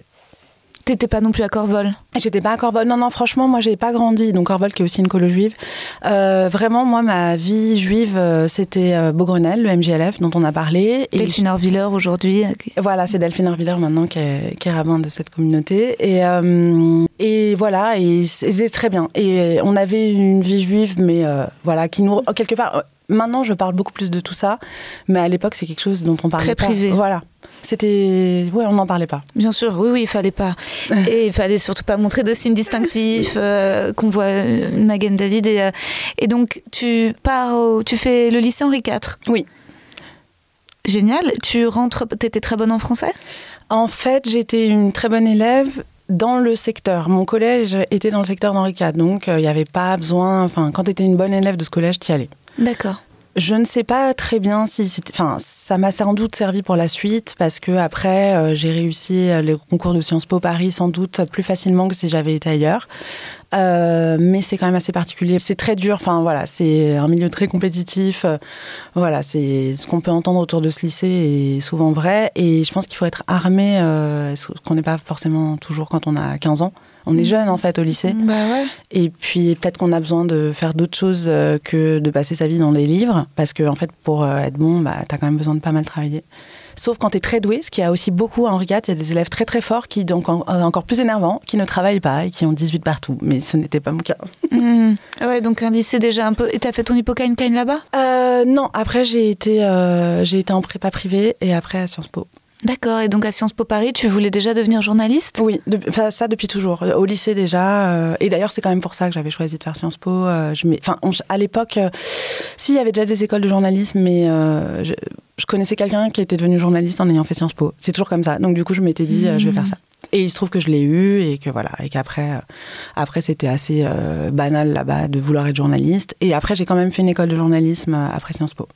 T'étais pas non plus à Corvol J'étais pas à Corvol. Non, non, franchement, moi, j'ai pas grandi. Donc, Corvol, qui est aussi une colo juive. Euh, vraiment, moi, ma vie juive, euh, c'était euh, Beaugrenelle, le MJLF, dont on a parlé. Et Delphine Orviller aujourd'hui. Voilà, c'est Delphine Orviller maintenant qui est, qui est rabbin de cette communauté. Et, euh, et voilà, et c'était très bien. Et on avait une vie juive, mais euh, voilà, qui nous. Quelque part. Maintenant, je parle beaucoup plus de tout ça, mais à l'époque, c'est quelque chose dont on parlait Très pas. privé. Voilà. C'était. Ouais, on n'en parlait pas. Bien sûr, oui, oui, il fallait pas. Et il fallait surtout pas montrer de signes distinctifs euh, qu'on voit euh, Magen David. Et, euh, et donc, tu pars, au- tu fais le lycée Henri IV. Oui. Génial. Tu rentres, t'étais très bonne en français? En fait, j'étais une très bonne élève dans le secteur. Mon collège était dans le secteur d'Henri IV, donc euh, il n'y avait pas besoin. Enfin, quand tu étais une bonne élève de ce collège, tu y allais. D'accord. Je ne sais pas très bien si. Enfin, ça m'a sans doute servi pour la suite parce que après, euh, j'ai réussi euh, les concours de Sciences Po Paris sans doute plus facilement que si j'avais été ailleurs. Euh, mais c'est quand même assez particulier. C'est très dur. Enfin voilà, c'est un milieu très compétitif. Euh, voilà, c'est ce qu'on peut entendre autour de ce lycée est souvent vrai. Et je pense qu'il faut être armé, euh, ce qu'on n'est pas forcément toujours quand on a 15 ans? On est jeune en fait au lycée. Bah ouais. Et puis peut-être qu'on a besoin de faire d'autres choses que de passer sa vie dans des livres, parce que en fait pour être bon, bah, t'as quand même besoin de pas mal travailler. Sauf quand t'es très doué, ce qui a aussi beaucoup à Henri IV, il y a des élèves très très forts qui donc en- euh, encore plus énervants, qui ne travaillent pas et qui ont 18 partout. Mais ce n'était pas mon cas. Hmm. Ouais, donc un lycée déjà un peu. Et t'as fait ton hippocagne là-bas? Euh, non, après j'ai été euh, j'ai été en prépa privée et après à Sciences Po. D'accord. Et donc à Sciences Po Paris, tu voulais déjà devenir journaliste? Oui, de- ça depuis toujours. Au lycée déjà. euh, et d'ailleurs, c'est quand même pour ça que j'avais choisi de faire Sciences Po. euh, à l'époque, euh, s'il y avait déjà des écoles de journalisme, mais euh, je, connaissais quelqu'un qui était devenu journaliste en ayant fait Sciences Po. C'est toujours comme ça. Donc du coup, je m'étais dit, je vais faire ça. Et il se trouve que je l'ai eu et que voilà, et qu'après, euh, après, c'était assez euh, banal là-bas de vouloir être journaliste. Et après, j'ai quand même fait une école de journalisme euh, après Sciences Po.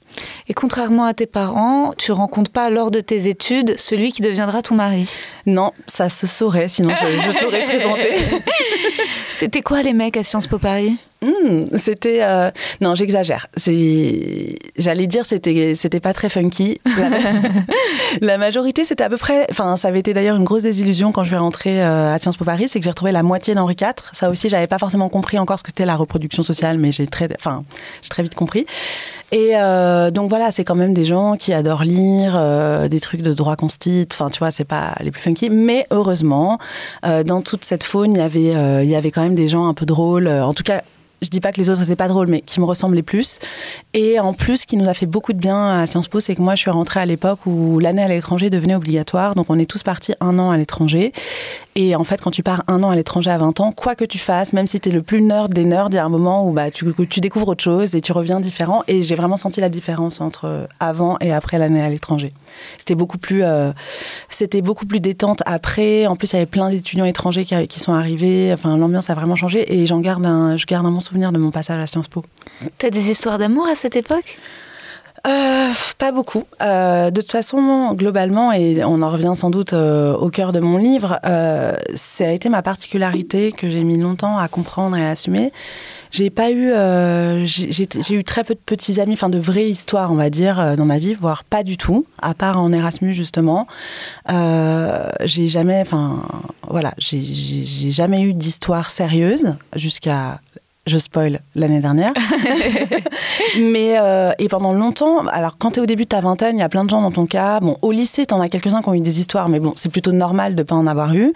Et contrairement à tes parents, tu rencontres pas lors de tes études celui qui deviendra ton mari? Non, ça se saurait, sinon je, je t'aurais présenté. C'était quoi les mecs à Sciences Po Paris? Hmm, c'était euh, non j'exagère. J'allais dire c'était c'était pas très funky. La, la majorité c'était à peu près enfin ça avait été d'ailleurs une grosse désillusion quand je vais rentrer euh, à Sciences Po Paris c'est que j'ai retrouvé la moitié d'Henri IV ça aussi j'avais pas forcément compris encore ce que c'était la reproduction sociale mais j'ai très enfin j'ai très vite compris. Et euh, donc voilà c'est quand même des gens qui adorent lire euh, des trucs de droit constit enfin tu vois c'est pas les plus funky. Mais heureusement dans toute cette faune il y avait il y avait quand même des gens un peu drôles. En tout cas je dis pas que les autres étaient pas drôles, mais qui me ressemblaient plus. Et en plus, ce qui nous a fait beaucoup de bien à Sciences Po, c'est que moi, je suis rentrée à l'époque où l'année à l'étranger devenait obligatoire. Donc, on est tous partis un an à l'étranger. Et en fait, quand tu pars un an à l'étranger à 20 ans, quoi que tu fasses, même si tu es le plus nerd des nerds, il y a un moment où bah, tu, découvres autre chose et tu reviens différent. Et j'ai vraiment senti la différence entre avant et après l'année à l'étranger. C'était beaucoup plus, euh, beaucoup plus détente après. En plus, il y avait plein d'étudiants étrangers qui, qui sont arrivés. Enfin, l'ambiance a vraiment changé et j'en garde un, je garde un bon souvenir de mon passage à Sciences Po. T'as des histoires d'amour à cette époque? Euh, pas beaucoup. Euh, de toute façon, globalement, et on en revient sans doute euh, au cœur de mon livre, ça a été ma particularité que j'ai mis longtemps à comprendre et à assumer. J'ai pas eu, j'ai eu très peu de petits amis, enfin de vraies histoires, on va dire, dans ma vie, voire pas du tout, à part en Erasmus justement. J'ai jamais, enfin voilà, j'ai jamais eu d'histoire sérieuse jusqu'à je spoil l'année dernière. Mais euh, et pendant longtemps, alors quand tu es au début de ta vingtaine, il y a plein de gens dans ton cas. Bon, au lycée, t'en as quelques-uns qui ont eu des histoires, mais bon, c'est plutôt normal de pas en avoir eu.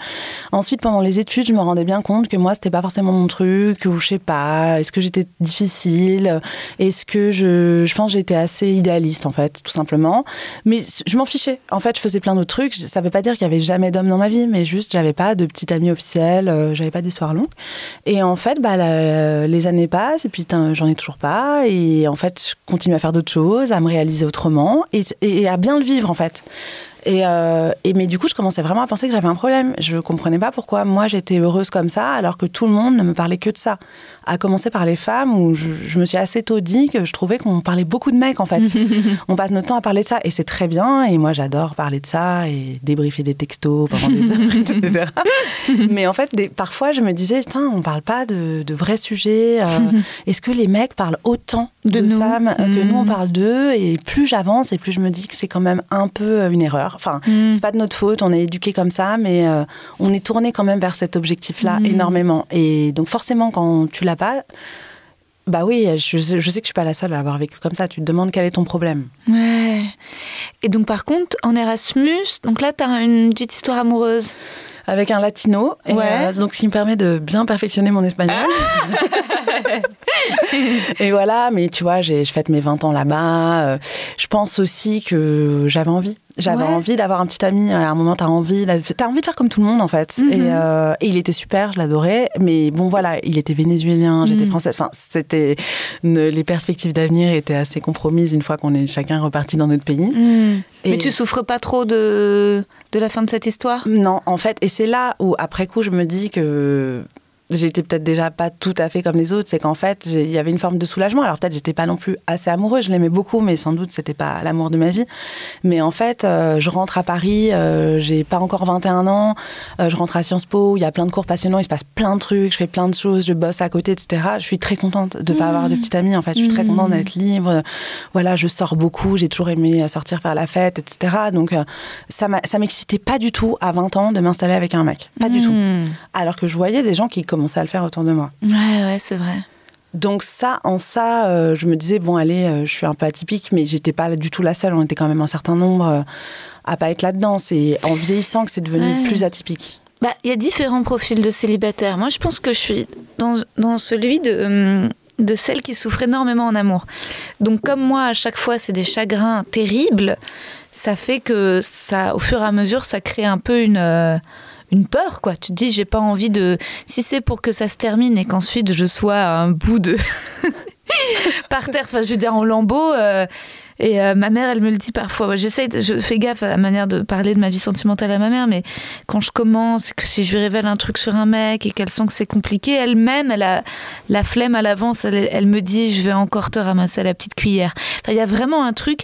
Ensuite, pendant les études, je me rendais bien compte que moi, c'était pas forcément mon truc, ou je sais pas, est-ce que j'étais difficile, est-ce que je, je pense que j'étais assez idéaliste en fait, tout simplement. Mais je m'en fichais. En fait, je faisais plein d'autres trucs. Ça veut pas dire qu'il y avait jamais d'homme dans ma vie, mais juste j'avais pas de petite amie officielle, euh, j'avais pas d'histoire longue. Et en fait, bah, la- les années passent et puis j'en ai toujours pas. Et en fait, je continue à faire d'autres choses, à me réaliser autrement et à bien le vivre en fait. Et, euh, et, mais du coup, je commençais vraiment à penser que j'avais un problème. Je comprenais pas pourquoi moi j'étais heureuse comme ça, alors que tout le monde ne me parlait que de ça. À commencer par les femmes, où je, me suis assez tôt dit que je trouvais qu'on parlait beaucoup de mecs en fait. on passe notre temps à parler de ça, et c'est très bien. Et moi, j'adore parler de ça et débriefer des textos pendant des heures, etc. mais en fait, des, parfois, je me disais, putain, on parle pas de, de vrais sujets. Euh, est-ce que les mecs parlent autant de, femmes que nous on mm. parle d'eux? Et plus j'avance, et plus je me dis que c'est quand même un peu une erreur. Enfin, mm. c'est pas de notre faute, on est éduqué comme ça, mais euh, on est tourné quand même vers cet objectif-là mm. énormément. Et donc forcément, quand tu l'as pas, bah oui, je, sais que je suis pas la seule à avoir vécu comme ça. Tu te demandes quel est ton problème. Ouais. Et donc par contre, en Erasmus, donc là, tu as une petite histoire amoureuse avec un latino. Et, euh, donc, ce qui me permet de bien perfectionner mon espagnol. Ah. et voilà, mais tu vois, je fête mes 20 ans là-bas. Euh, je pense aussi que j'avais envie. J'avais envie d'avoir un petit ami. À un moment, t'as envie, as envie de faire comme tout le monde en fait. Mhm. Euh, et, il était super, je l'adorais. Mais bon, voilà, il était vénézuélien, j'étais mhm. française. Enfin, c'était les perspectives d'avenir étaient assez compromises une fois qu'on est chacun reparti dans notre pays. Mhm. Mais tu souffres pas trop de de la fin de cette histoire? Non, en fait, et c'est là où après coup, je me dis que j'étais peut-être déjà pas tout à fait comme les autres, c'est qu'en fait, il y avait une forme de soulagement. Alors peut-être j'étais pas non plus assez amoureuse, je l'aimais beaucoup, mais sans doute c'était pas l'amour de ma vie. Mais en fait, euh, je rentre à Paris, euh, j'ai pas encore 21 ans, euh, je rentre à Sciences Po, il y a plein de cours passionnants, il se passe plein de trucs, je fais plein de choses, je bosse à côté, etc. Je suis très contente de pas avoir de mmh. petite amie, en fait. Je suis très contente d'être mmh. libre. Voilà, je sors beaucoup, j'ai toujours aimé sortir faire la fête, etc. Donc ça m'excitait pas du tout à 20 ans de m'installer avec un mec. Pas du tout. Mmh. Alors que je voyais des gens qui commençaient à le faire autour de moi. Ouais, ouais, c'est vrai. Donc ça, en ça, euh, je me disais bon allez, euh, je suis un peu atypique, mais j'étais pas du tout la seule. On était quand même un certain nombre euh, à pas être là-dedans. C'est en vieillissant que c'est devenu plus atypique. Bah, il y a différents profils de célibataires. Moi, je pense que je suis dans, dans celui de hum, de celle qui souffre énormément en amour. Donc comme moi, à chaque fois, c'est des chagrins terribles. Ça fait que ça, au fur et à mesure, ça crée un peu une une peur, quoi. Tu te dis, j'ai pas envie de. Si c'est pour que ça se termine et qu'ensuite je sois un bout de. par terre, enfin, je veux dire, en lambeau. Euh, et euh, ma mère, elle me le dit parfois. J'essaie, je fais gaffe à la manière de parler de ma vie sentimentale à ma mère, mais quand je commence, que si je lui révèle un truc sur un mec et qu'elle sent que c'est compliqué, elle-même, elle a la flemme à l'avance. Elle, me dit, je vais encore te ramasser la petite cuillère. Il y a vraiment un truc.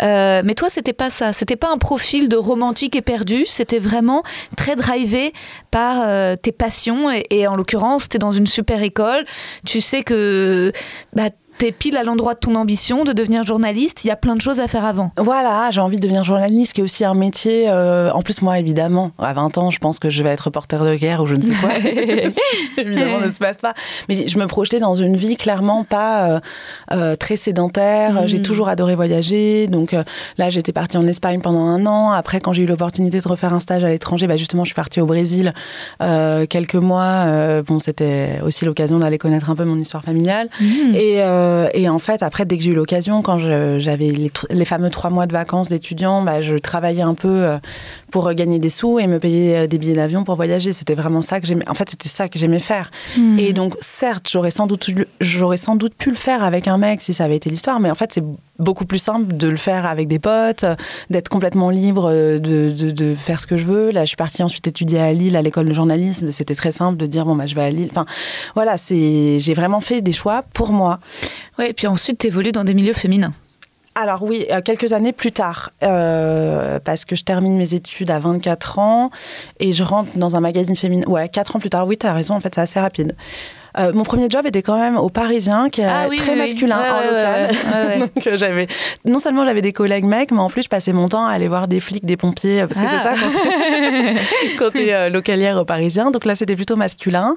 Euh, mais toi, c'était pas ça. C'était pas un profil de romantique éperdu. C'était vraiment très drivé par euh, tes passions. Et, en l'occurrence, tu es dans une super école. Tu sais que bah, t'es pile à l'endroit de ton ambition de devenir journaliste. Il y a plein de choses à faire avant. Voilà, j'ai envie de devenir journaliste, qui est aussi un métier. Euh, en plus, moi, évidemment, à 20 ans, je pense que je vais être reporter de guerre ou je ne sais quoi. évidemment, ne se passe pas. Mais je me projetais dans une vie clairement pas euh, euh, très sédentaire. J'ai mm. toujours adoré voyager. Donc là, j'étais partie en Espagne pendant un an. Après, quand j'ai eu l'opportunité de refaire un stage à l'étranger, bah, justement, je suis partie au Brésil quelques mois. bon, c'était aussi l'occasion d'aller connaître un peu mon histoire familiale. Mm. Et euh, et en fait, après, dès que j'ai eu l'occasion, quand j'avais les, fameux trois mois de vacances d'étudiant, bah, je travaillais un peu euh, pour gagner des sous et me payer euh, des billets d'avion pour voyager. C'était vraiment ça que j'aimais. En fait, c'était ça que j'aimais faire. Hmm. Et donc, certes, j'aurais sans doute, j'aurais sans doute pu le faire avec un mec si ça avait été l'histoire, mais en fait, c'est beaucoup plus simple de le faire avec des potes, d'être complètement libre de, de, faire ce que je veux. Là, je suis partie ensuite étudier à Lille, à l'école de journalisme. C'était très simple de dire, bon, bah, je vais à Lille. Enfin, voilà, c'est, j'ai vraiment fait des choix pour moi. Ouais, et puis ensuite, tu évolues dans des milieux féminins. Alors oui, euh, quelques années plus tard, euh, parce que je termine mes études à 24 ans et je rentre dans un magazine féminin. Ouais, 4 ans plus tard, oui, tu raison, en fait, c'est assez rapide. Euh, mon premier job était quand même au Parisien, qui est ah très masculin en local. Donc euh, j'avais non seulement j'avais des collègues mecs, mais en plus je passais mon temps à aller voir des flics, des pompiers, parce que c'est ah. ça quand tu es, euh, localière au Parisien. Donc là c'était plutôt masculin.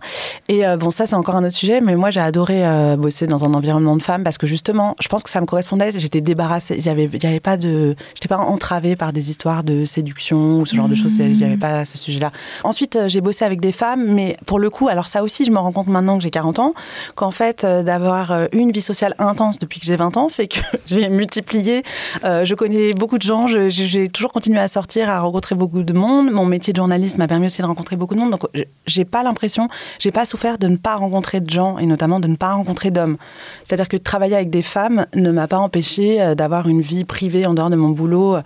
Et bon ça c'est encore un autre sujet, mais moi j'ai adoré bosser dans un environnement de femmes parce que justement je pense que ça me correspondait. J'étais débarrassée, il y avait, il y avait pas de, j'étais pas entravée par des histoires de séduction ou ce genre de choses. Il y avait pas ce sujet-là. Ensuite j'ai bossé avec des femmes, mais pour le coup alors ça aussi je me rends compte maintenant que j'ai 40 ans, qu'en fait, euh, d'avoir euh, une vie sociale intense depuis que j'ai 20 ans fait que j'ai multiplié. je connais beaucoup de gens, j'ai toujours continué à sortir, à rencontrer beaucoup de monde. Mon métier de journaliste m'a permis aussi de rencontrer beaucoup de monde. Donc, j'ai pas l'impression, j'ai pas souffert de ne pas rencontrer de gens et notamment de ne pas rencontrer d'hommes. C'est-à-dire que travailler avec des femmes ne m'a pas empêché d'avoir une vie privée en dehors de mon boulot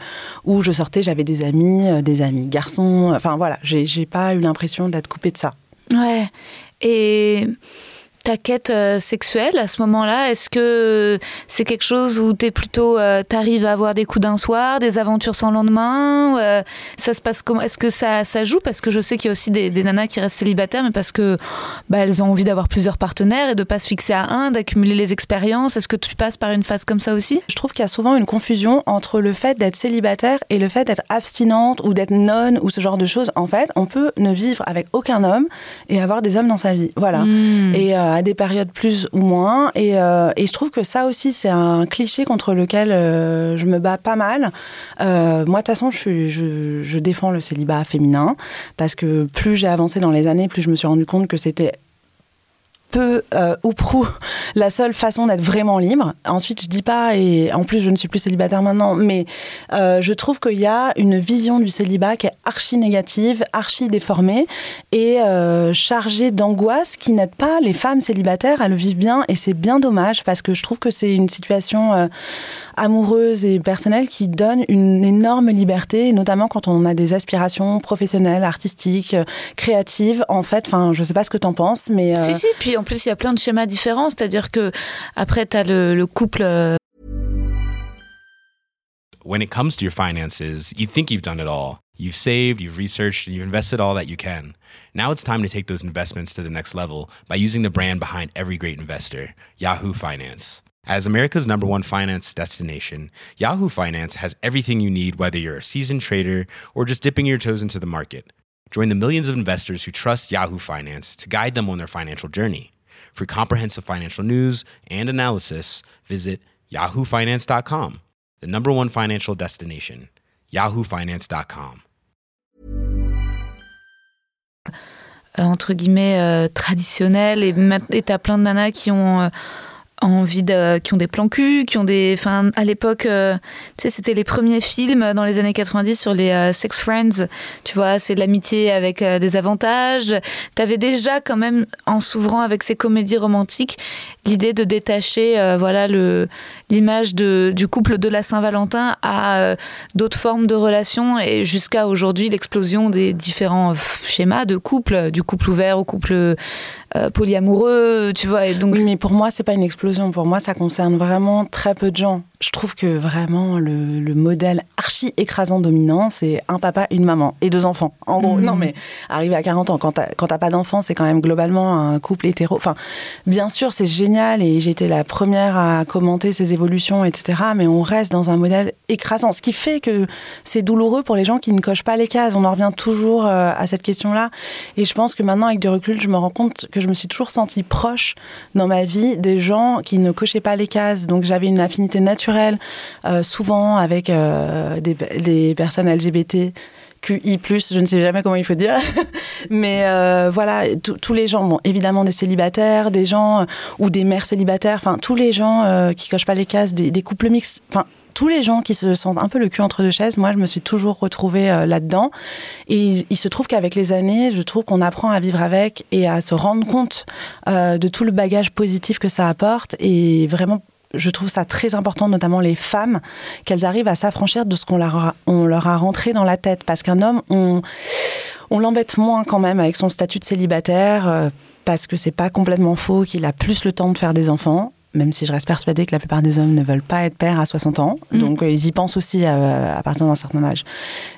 où je sortais, j'avais des amis, des amis garçons. Enfin voilà, j'ai pas eu l'impression d'être coupée de ça. Ouais. Et ta quête euh, sexuelle à ce moment-là Est-ce que c'est quelque chose où es plutôt, euh, t'arrives à avoir des coups d'un soir, des aventures sans lendemain euh, Ça se passe comment? Est-ce que ça, ça joue? Parce que je sais qu'il y a aussi des, nanas qui restent célibataires, mais parce que bah, elles ont envie d'avoir plusieurs partenaires et de pas se fixer à un, d'accumuler les expériences. Est-ce que tu passes par une phase comme ça aussi? Je trouve qu'il y a souvent une confusion entre le fait d'être célibataire et le fait d'être abstinente ou d'être non ou ce genre de choses. En fait, on peut ne vivre avec aucun homme et avoir des hommes dans sa vie. Voilà. Hmm. Et des périodes plus ou moins. Et, euh, et je trouve que ça aussi, c'est un cliché contre lequel euh, je me bats pas mal. Euh, moi, de toute façon, je, je défends le célibat féminin parce que plus j'ai avancé dans les années, plus je me suis rendu compte que c'était peu euh, ou prou la seule façon d'être vraiment libre. Ensuite, je dis pas, et en plus je ne suis plus célibataire maintenant, mais euh, je trouve qu'il y a une vision du célibat qui est archi négative, archi déformée et euh, chargée d'angoisse qui n'aide pas les femmes célibataires à le vivre bien. Et c'est bien dommage parce que je trouve que c'est une situation amoureuse et personnelle qui donne une énorme liberté, notamment quand on a des aspirations professionnelles, artistiques, créatives. En fait, enfin, je sais pas ce que tu en penses, mais... Si, si, puis en plus, il y a plein de schémas différents. C'est-à-dire que après, tu as le, le couple. Euh, When it comes to your finances, you think you've done it all. You've saved, you've researched, and you've invested all that you can. Now it's time to take those investments to the next level by using the brand behind every great investor, Yahoo Finance. As America's number one finance destination, Yahoo Finance has everything you need, whether you're a seasoned trader or just dipping your toes into the market. Join the millions of investors who trust Yahoo Finance to guide them on their financial journey. For comprehensive financial news and analysis, visit yahoofinance.com, the number one financial destination, yahoofinance.com. Euh, entre guillemets euh, traditionnel et tu as plein de nanas qui ont euh, envie de, qui ont des plans cul, qui ont des. Enfin, à l'époque, euh, tu sais, c'était les premiers films dans les années 90 sur les euh, sex friends. Tu vois, c'est de l'amitié avec euh, des avantages. T'avais déjà quand même, en s'ouvrant avec ces comédies romantiques, l'idée de détacher, voilà, l'image du couple de la Saint-Valentin à d'autres formes de relations et jusqu'à aujourd'hui l'explosion des différents schémas de couple, du couple ouvert au couple euh, polyamoureux, tu vois. Et donc... Oui, mais pour moi, c'est pas une explosion. Pour moi, ça concerne vraiment très peu de gens je trouve que vraiment le, le, modèle archi écrasant dominant, c'est un papa, une maman et deux enfants. En gros, non mhm. mais arrivé à 40 ans, quand t'as pas d'enfants, c'est quand même globalement un couple hétéro. Enfin, bien sûr, c'est génial et j'ai été la première à commenter ces évolutions, etc. Mais on reste dans un modèle écrasant, ce qui fait que c'est douloureux pour les gens qui ne cochent pas les cases. On en revient toujours euh, à cette question-là. Et je pense que maintenant, avec du recul, je me rends compte que je me suis toujours sentie proche dans ma vie des gens qui ne cochaient pas les cases. Donc j'avais une affinité naturelle euh, souvent avec euh, des, personnes LGBT. QI+, je ne sais jamais comment il faut dire. Mais euh, voilà, tous les gens, bon, évidemment des célibataires, des gens, ou des mères célibataires, enfin, tous les gens qui cochent pas les cases, des, couples mixtes, enfin, tous les gens qui se sentent un peu le cul entre deux chaises, moi, je me suis toujours retrouvée là-dedans. Et il se trouve qu'avec les années, je trouve qu'on apprend à vivre avec et à se rendre compte de tout le bagage positif que ça apporte. Et vraiment, je trouve ça très important, notamment les femmes, qu'elles arrivent à s'affranchir de ce qu'on leur, a, on leur a rentré dans la tête. Parce qu'un homme, on, on l'embête moins quand même avec son statut de célibataire, euh, parce que c'est pas complètement faux qu'il a plus le temps de faire des enfants même si je reste persuadée que la plupart des hommes ne veulent pas être pères à 60 ans. Mm. Donc, euh, ils y pensent aussi à, partir d'un certain âge.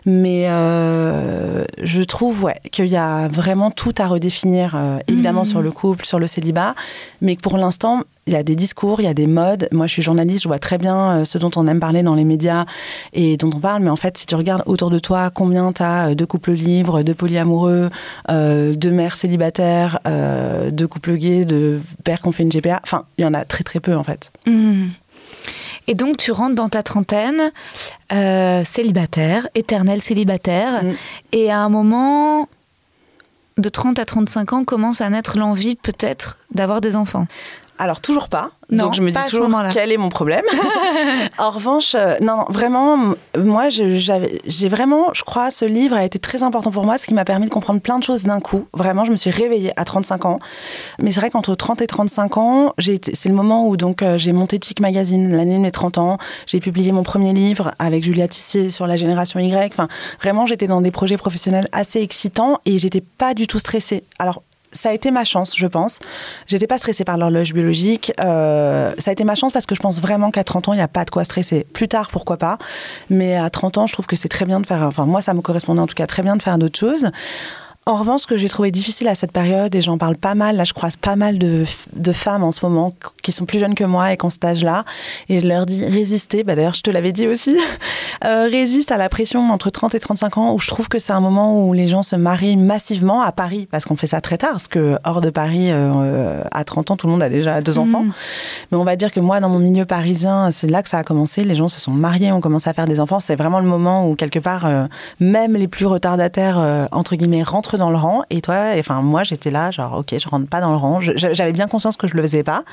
Mais euh, je trouve ouais, qu'il y a vraiment tout à redéfinir, évidemment, mm. sur le couple, sur le célibat, mais que pour l'instant, il y a des discours, il y a des modes. Moi, je suis journaliste, je vois très bien euh, ce dont on aime parler dans les médias et dont on parle. Mais en fait, si tu regardes autour de toi, combien tu as euh, de couples libres, de polyamoureux, euh, de mères célibataires, de couples gays, de pères qui ont fait une GPA, enfin, il y en a très très peu en fait. Mmh. Et donc, tu rentres dans ta trentaine, célibataire, éternel célibataire, mmh. et à un moment, de 30 à 35 ans, commence à naître l'envie peut-être d'avoir des enfants alors toujours pas. Non, Donc je me dis toujours quel est mon problème. en revanche, euh, non, non, vraiment, moi j'ai vraiment, je crois, ce livre a été très important pour moi, ce qui m'a permis de comprendre plein de choses d'un coup. Vraiment, je me suis réveillée à 35 ans. Mais c'est vrai qu'entre 30 et 35 ans, c'est le moment où donc euh, j'ai monté Chic Magazine l'année de mes 30 ans. J'ai publié mon premier livre avec Julia Tissier sur la génération Y. Enfin, vraiment, j'étais dans des projets professionnels assez excitants et j'étais pas du tout stressée. Alors ça a été ma chance, je pense. J'étais pas stressée par l'horloge biologique. Euh, ça a été ma chance parce que je pense vraiment qu'à 30 ans, il n'y a pas de quoi stresser. Plus tard, pourquoi pas. Mais à 30 ans, je trouve que c'est très bien de faire. Enfin, moi, ça me correspondait en tout cas très bien de faire d'autres choses. En revanche, ce que j'ai trouvé difficile à cette période, et j'en parle pas mal, là je croise pas mal de, de femmes en ce moment qui sont plus jeunes que moi et qui ont cet âge-là, et je leur dis résister, bah d'ailleurs je te l'avais dit aussi, euh, résiste à la pression entre 30 et 35 ans, où je trouve que c'est un moment où les gens se marient massivement à Paris, parce qu'on fait ça très tard, parce que hors de Paris, euh, à 30 ans, tout le monde a déjà deux enfants. Mhm. Mais on va dire que moi, dans mon milieu parisien, c'est là que ça a commencé. Les gens se sont mariés, ont commencé à faire des enfants. C'est vraiment le moment où, quelque part, euh, même les plus retardataires, euh, entre guillemets, rentrent dans le rang. Et toi, enfin, moi, j'étais là, genre, ok, je rentre pas dans le rang. J'avais bien conscience que je le faisais pas.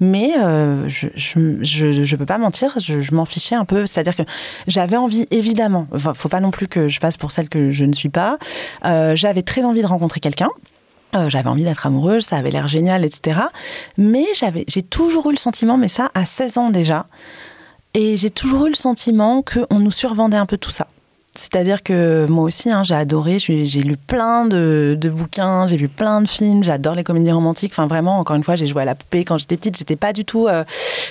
Mais euh, je, je, je, peux pas mentir, je, m'en fichais un peu. C'est-à-dire que j'avais envie, évidemment, faut pas non plus que je passe pour celle que je ne suis pas. Euh, j'avais très envie de rencontrer quelqu'un. Euh, j'avais envie d'être amoureuse, ça avait l'air génial, etc. Mais j'avais, j'ai toujours eu le sentiment, mais ça à 16 ans déjà, et j'ai toujours eu le sentiment qu'on nous survendait un peu tout ça. C'est-à-dire que moi aussi, hein, j'ai adoré, j'ai lu plein de, bouquins, j'ai vu plein de films, j'adore les comédies romantiques. Enfin, vraiment, encore une fois, j'ai joué à la poupée quand j'étais petite. J'étais pas du tout. euh,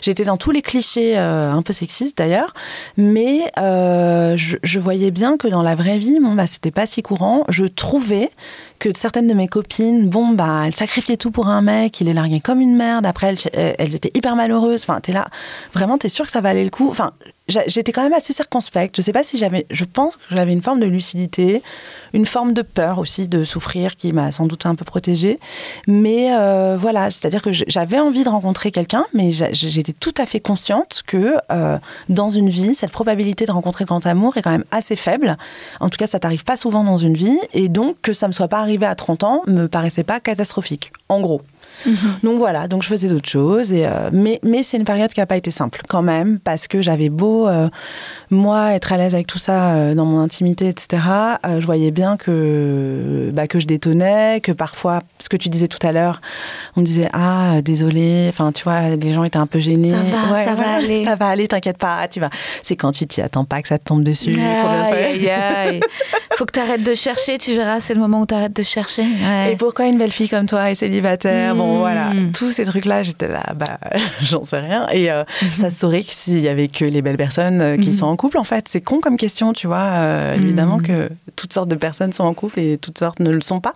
j'étais dans tous les clichés, euh, un peu sexistes d'ailleurs. Mais euh, je, je voyais bien que dans la vraie vie, bon, bah, c'était pas si courant. Je trouvais que certaines de mes copines, bon, bah, elles sacrifiaient tout pour un mec, il les larguait comme une merde. Après, elles, euh, étaient hyper malheureuses. Enfin, t'es là, vraiment, t'es sûr que ça valait le coup? Enfin, j'étais quand même assez circonspecte. Je sais pas si j'avais, je pense que j'avais une forme de lucidité, une forme de peur aussi de souffrir qui m'a sans doute un peu protégée. Mais euh, voilà, c'est-à-dire que j'avais envie de rencontrer quelqu'un, mais j'étais tout à fait consciente que euh, dans une vie, cette probabilité de rencontrer le grand amour est quand même assez faible. En tout cas, ça t'arrive pas souvent dans une vie, et donc que ça me soit pas arrivé à 30 ans me paraissait pas catastrophique. En gros. Donc voilà, donc je faisais d'autres choses. Et, euh, mais mais c'est une période qui n'a pas été simple quand même, parce que j'avais beau, euh, moi, être à l'aise avec tout ça euh, dans mon intimité, etc. je voyais bien que, bah, que je détonnais, que parfois, ce que tu disais tout à l'heure, on me disait Ah, désolé, enfin, tu vois, les gens étaient un peu gênés. Ça va, ça va aller. Ça va aller, t'inquiète pas, tu vas. C'est quand tu t'y attends pas que ça te tombe dessus. Aïe, aïe, aïe. Faut que tu arrêtes de chercher, tu verras, c'est le moment où tu arrêtes de chercher. Et pourquoi une belle fille comme toi est célibataire? Bon, Mm. voilà. Tous ces trucs-là, j'étais là, bah, j'en sais rien. Et euh, ça se saurait que s'il y avait que les belles personnes euh, qui Mhm. sont en couple, en fait. C'est con comme question, tu vois. Euh, Évidemment Mhm. que toutes sortes de personnes sont en couple et toutes sortes ne le sont pas.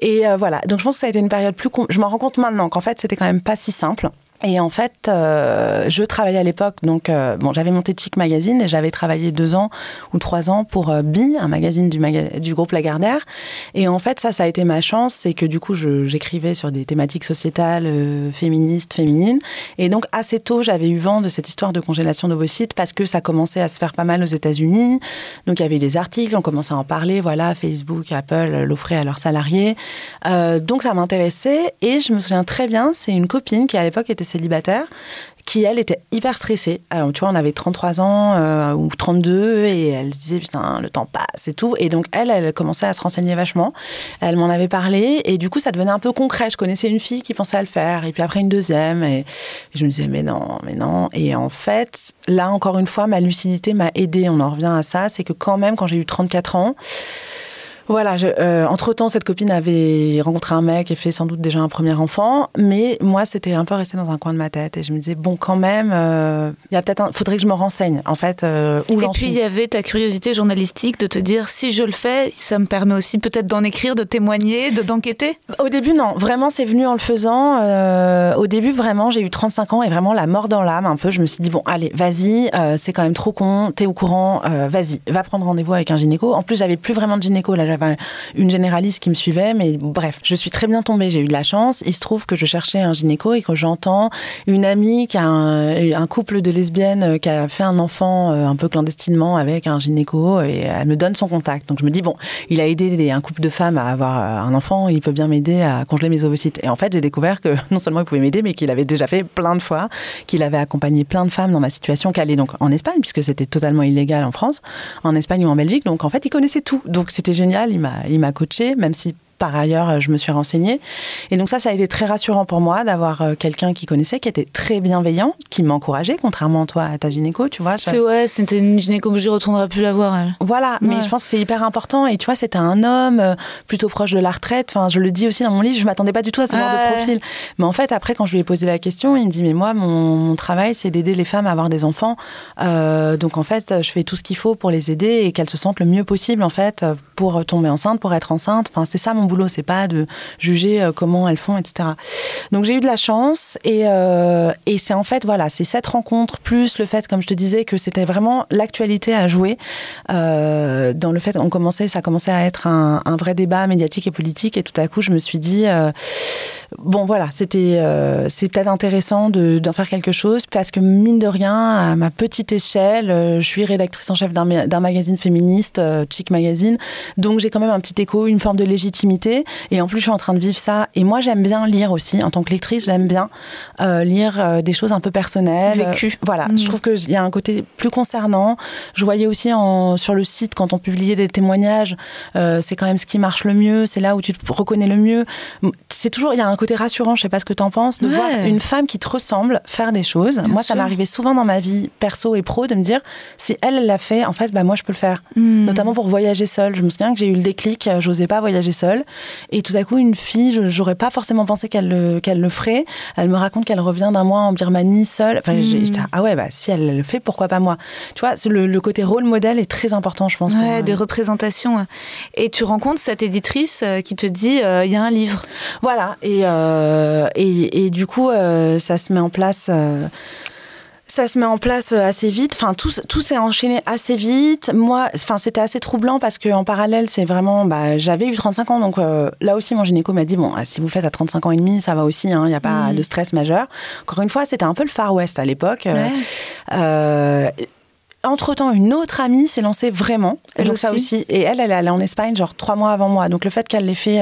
Et euh, voilà. Donc, je pense que ça a été une période plus. Je m'en rends compte maintenant qu'en fait, c'était quand même pas si simple. Et en fait, euh, je travaillais à l'époque, donc euh, bon, j'avais monté Chic Magazine et j'avais travaillé deux ans ou trois ans pour euh, Bi, un magazine du, groupe Lagardère. Et en fait, ça, ça a été ma chance, c'est que du coup, j'écrivais sur des thématiques sociétales, euh, féministes, féminines. Et donc, assez tôt, j'avais eu vent de cette histoire de congélation d'ovocytes parce que ça commençait à se faire pas mal aux États-Unis. Donc, il y avait des articles, on commençait à en parler. Voilà, Facebook, Apple l'offraient à leurs salariés. Euh, donc, ça m'intéressait. Et je me souviens très bien, c'est une copine qui, à l'époque, était célibataire qui elle était hyper stressée. Alors, tu vois, on avait 33 ans euh, ou 32 et elle disait putain, le temps passe et tout. Et donc elle, elle commençait à se renseigner vachement. Elle m'en avait parlé et du coup ça devenait un peu concret. Je connaissais une fille qui pensait à le faire et puis après une deuxième et je me disais mais non, mais non. Et en fait, là encore une fois, ma lucidité m'a aidée. On en revient à ça, c'est que quand même quand j'ai eu 34 ans. Voilà, euh, entre-temps, cette copine avait rencontré un mec et fait sans doute déjà un premier enfant, mais moi, c'était un peu resté dans un coin de ma tête et je me disais, bon, quand même, euh, il y a peut-être un... faudrait que je me renseigne, en fait, euh, où Et puis il y avait ta curiosité journalistique de te dire si je le fais, ça me permet aussi peut-être d'en écrire, de témoigner, de d'enquêter? Au début, non. Vraiment, c'est venu en le faisant. Euh, au début, vraiment, j'ai eu 35 ans et vraiment la mort dans l'âme un peu. Je me suis dit, bon, allez, vas-y, c'est quand même trop con, t'es au courant, vas-y, va prendre rendez-vous avec un gynéco. En plus, j'avais plus vraiment de gynéco, là, j'avais une généraliste qui me suivait, mais bref, je suis très bien tombée. J'ai eu de la chance. Il se trouve que je cherchais un gynéco et que j'entends une amie qui a un, couple de lesbiennes euh, qui a fait un enfant euh, un peu clandestinement avec un gynéco et elle me donne son contact. Donc je me dis bon, il a aidé un couple de femmes à avoir euh, un enfant, il peut bien m'aider à congeler mes ovocytes. Et en fait, j'ai découvert que non seulement il pouvait m'aider, mais qu'il avait déjà fait plein de fois, qu'il avait accompagné plein de femmes dans ma situation, qu'elle est donc en Espagne puisque c'était totalement illégal en France, en Espagne ou en Belgique. Donc en fait, il connaissait tout. Donc c'était génial. Il m'a coaché, même si par ailleurs, je me suis renseignée. Et donc ça, ça a été très rassurant pour moi d'avoir euh, quelqu'un qui connaissait, qui était très bienveillant, qui m'encourageait, contrairement à toi, à ta gynéco, tu vois. C'est ouais, c'était une gynéco, je retournerai plus la voir, elle. Voilà, mais je pense que c'est hyper important. Et tu vois, c'était un homme euh, plutôt proche de la retraite. Enfin, je le dis aussi dans mon livre, je m'attendais pas du tout à ce genre de profil. Mais en fait, après, quand je lui ai posé la question, il me dit, mais moi, mon, travail, c'est d'aider les femmes à avoir des enfants. Euh, donc en fait, je fais tout ce qu'il faut pour les aider et qu'elles se sentent le mieux possible, en fait, pour tomber enceinte, pour être enceinte. Enfin, c'est ça mon boulot, c'est pas de juger euh, comment elles font, etc. Donc j'ai eu de la chance et, euh, et c'est en fait, voilà, c'est cette rencontre plus le fait, comme je te disais, que c'était vraiment l'actualité à jouer euh, dans le fait, on commençait, ça commençait à être un, vrai débat médiatique et politique et tout à coup, je me suis dit, bon voilà, c'était, c'est peut-être intéressant d'en faire quelque chose parce que mine de rien, à ma petite échelle, je suis rédactrice en chef d'un magazine féministe, Chic Magazine, donc j'ai quand même un petit écho, une forme de légitimité. Et en plus, je suis en train de vivre ça. Et moi, j'aime bien lire aussi. En tant que lectrice, j'aime bien euh, lire euh, des choses un peu personnelles. Vécu. voilà. Je mm. trouve qu'il y a un côté plus concernant. Je voyais aussi en, sur le site, quand on publiait des témoignages, euh, c'est quand même ce qui marche le mieux. C'est là où tu te reconnais le mieux. C'est toujours, il y a un côté rassurant. Je sais pas ce que tu en penses, de voir une femme qui te ressemble faire des choses. moi, ça m'arrivait souvent dans ma vie perso et pro de me dire, si elle l'a fait, en fait, bah, moi, je peux le faire. Mm. Notamment pour voyager seule. Je me souviens que j'ai eu le déclic, j'osais pas voyager seule. Et tout à coup, une fille, j'aurais pas forcément pensé qu'elle le, qu'elle le ferait. Elle me raconte qu'elle revient d'un mois en Birmanie seule. Enfin, hmm. ah ouais, bah, si elle le fait, pourquoi pas moi? Tu vois, le, le côté rôle modèle est très important, je pense. Ouais, de représentation. Et tu rencontres cette éditrice euh, qui te dit, euh, il y a un livre. Voilà. Et, euh, et, et, du coup, ça se met en place ça se met en place euh, assez vite. Enfin, tout, tout s'est enchaîné assez vite. Moi, enfin, c'était assez troublant parce qu'en parallèle, c'est vraiment, bah, j'avais eu 35 ans, donc euh, là aussi, mon gynéco m'a dit bon, si vous faites à 35 ans et demi, ça va aussi. Il hein, n'y a pas mmh. de stress majeur. Encore une fois, c'était un peu le Far West à l'époque. Euh, entre-temps, une autre amie s'est lancée vraiment. Elle donc aussi. ça aussi. Et elle, elle est allée en Espagne genre trois mois avant moi. Donc le fait qu'elle l'ait fait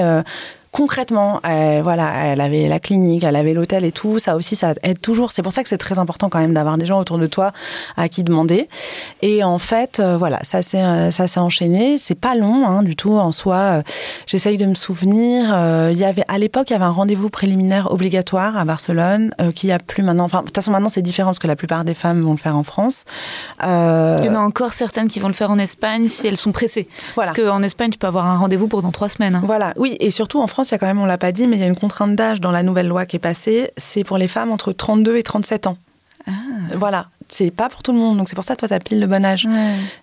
concrètement, elle, voilà, elle avait la clinique, elle avait l'hôtel et tout. Ça aussi, ça aide toujours. C'est pour ça que c'est très important quand même d'avoir des gens autour de toi à qui demander. Et en fait, euh, voilà, ça s'est euh, ça s'est enchaîné. C'est pas long hein, du tout en soi. Euh, j'essaye de me souvenir. il y avait à l'époque, il y avait un rendez-vous préliminaire obligatoire à Barcelone qui a plus maintenant. Enfin, de toute façon, maintenant c'est différent parce que la plupart des femmes vont le faire en France. il y en a encore certaines qui vont le faire en Espagne si elles sont pressées. Voilà. Parce qu'en Espagne, tu peux avoir un rendez-vous pour dans trois semaines. Hein. Voilà, oui, et surtout en France il y a quand même, on l'a pas dit, mais il y a une contrainte d'âge dans la nouvelle loi qui est passée. C'est pour les femmes entre 32 et 37 ans. Ah. Voilà c'est pas pour tout le monde. Donc c'est pour ça, toi, t'as pile le bon âge.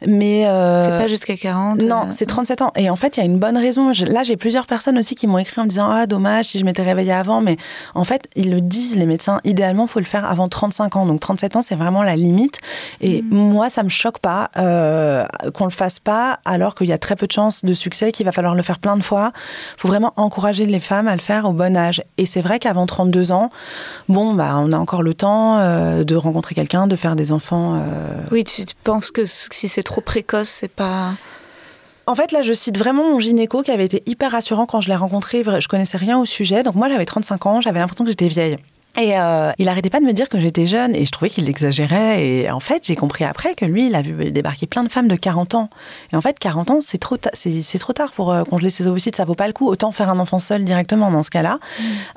Mais euh, c'est pas jusqu'à 40. Non, euh, c'est 37 ans. Et en fait, il y a une bonne raison. là, j'ai plusieurs personnes aussi qui m'ont écrit en me disant ah dommage si je m'étais réveillée avant. Mais en fait, ils le disent les médecins. Idéalement, faut le faire avant 35 ans. Donc 37 ans, c'est vraiment la limite. Et mm. moi, ça me choque pas euh, qu'on le fasse pas, alors qu'il y a très peu de chances de succès, qu'il va falloir le faire plein de fois. Faut vraiment encourager les femmes à le faire au bon âge. Et c'est vrai qu'avant 32 ans, bon, bah, on a encore le temps euh, de rencontrer quelqu'un, de faire des enfants. Euh, oui, tu penses que si c'est trop précoce, c'est pas. En fait, là, je cite vraiment mon gynéco qui avait été hyper rassurant quand je l'ai rencontré. Je connaissais rien au sujet. Donc, moi, j'avais 35 ans, j'avais l'impression que j'étais vieille. Et euh, il arrêtait pas de me dire que j'étais jeune et je trouvais qu'il exagérait. Et en fait, j'ai compris après que lui, il a vu débarquer plein de femmes de 40 ans. Et en fait, 40 ans, c'est trop, c'est, trop tard pour euh, congeler ses ovocytes. Ça vaut pas le coup. Autant faire un enfant seul directement dans ce cas-là.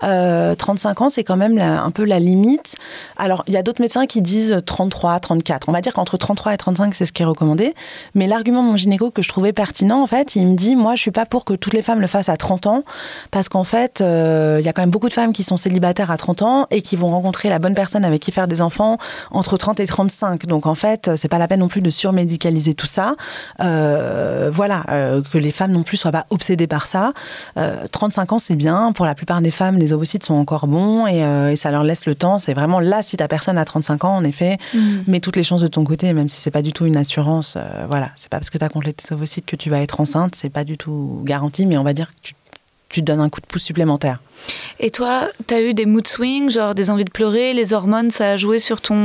35 mmh. euh, ans, c'est quand même un peu la limite. Alors, il y a d'autres médecins qui disent 33, 34. On va dire qu'entre 33 et 35, c'est ce qui est recommandé. Mais l'argument de mon gynéco que je trouvais pertinent, en fait, il me dit, moi, je suis pas pour que toutes les femmes le fassent à 30 ans. Parce qu'en fait, il y a quand même beaucoup de femmes qui sont célibataires à 30 ans et qui vont rencontrer la bonne personne avec qui faire des enfants entre 30 et 35. Donc en fait, c'est pas la peine non plus de surmédicaliser tout ça. Euh, voilà, euh, que les femmes non plus soient pas obsédées par ça. 35 ans, c'est bien. Pour la plupart des femmes, les ovocytes sont encore bons et, et ça leur laisse le temps. C'est vraiment là, si ta personne a 35 ans, en effet, mm. mets toutes les chances de ton côté, même si c'est pas du tout une assurance. voilà, c'est pas parce que tu as complété tes ovocytes que tu vas être enceinte. C'est pas du tout garanti, mais on va dire que tu tu te donnes un coup de pouce supplémentaire. Et toi, tu as eu des mood swings, genre des envies de pleurer, les hormones, ça a joué sur ton...